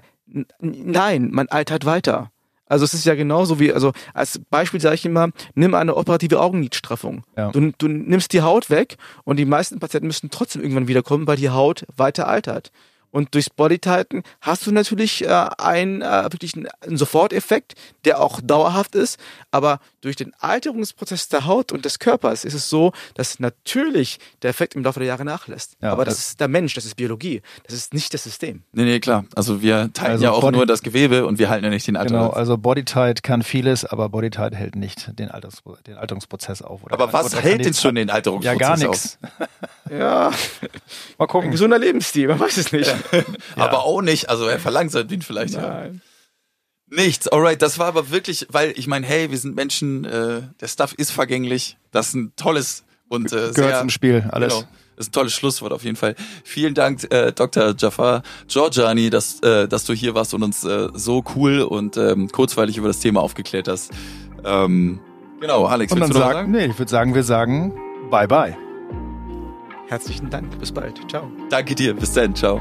nein, man altert weiter. Also es ist ja genauso wie, also als Beispiel sage ich immer, nimm eine operative Augenlidstraffung. Ja. Du, du nimmst die Haut weg und die meisten Patienten müssen trotzdem irgendwann wiederkommen, weil die Haut weiter altert. Und durchs Bodytighten hast du natürlich äh, einen äh, wirklich einen, Soforteffekt, der auch dauerhaft ist. Aber durch den Alterungsprozess der Haut und des Körpers ist es so, dass natürlich der Effekt im Laufe der Jahre nachlässt. Ja, aber das, das, ist der Mensch, das ist Biologie. Das ist nicht das System. Nee, nee, klar. Also wir teilen also ja auch Body nur das Gewebe und wir halten ja nicht den Alter. Genau, also Bodytight kann vieles, aber Bodytight hält nicht den, Alterungs den Alterungsprozess auf. aber was hält denn schon den Alterungsprozess auf? Ja, gar nichts. *laughs* Ja. Mal gucken. Ein gesunder Lebensstil, man weiß es nicht. *laughs* Ja. Aber auch nicht, also er verlangsamt ihn vielleicht. Nein. Ja. Nichts, alright, das war aber wirklich, weil ich meine, hey, wir sind Menschen, äh, der Stuff ist vergänglich, das ist ein tolles und äh, Gehört sehr, zum Spiel, alles. Genau, ist ein tolles Schlusswort auf jeden Fall. Vielen Dank, äh, Dr. Jafar Georgiani, dass, äh, dass du hier warst und uns äh, so cool und ähm, kurzweilig über das Thema aufgeklärt hast. Ähm, genau, Alex, und willst du noch sagen? Nee, ich würde sagen, wir sagen bye bye. Herzlichen Dank. Bis bald. Ciao. Danke dir. Bis dann. Ciao.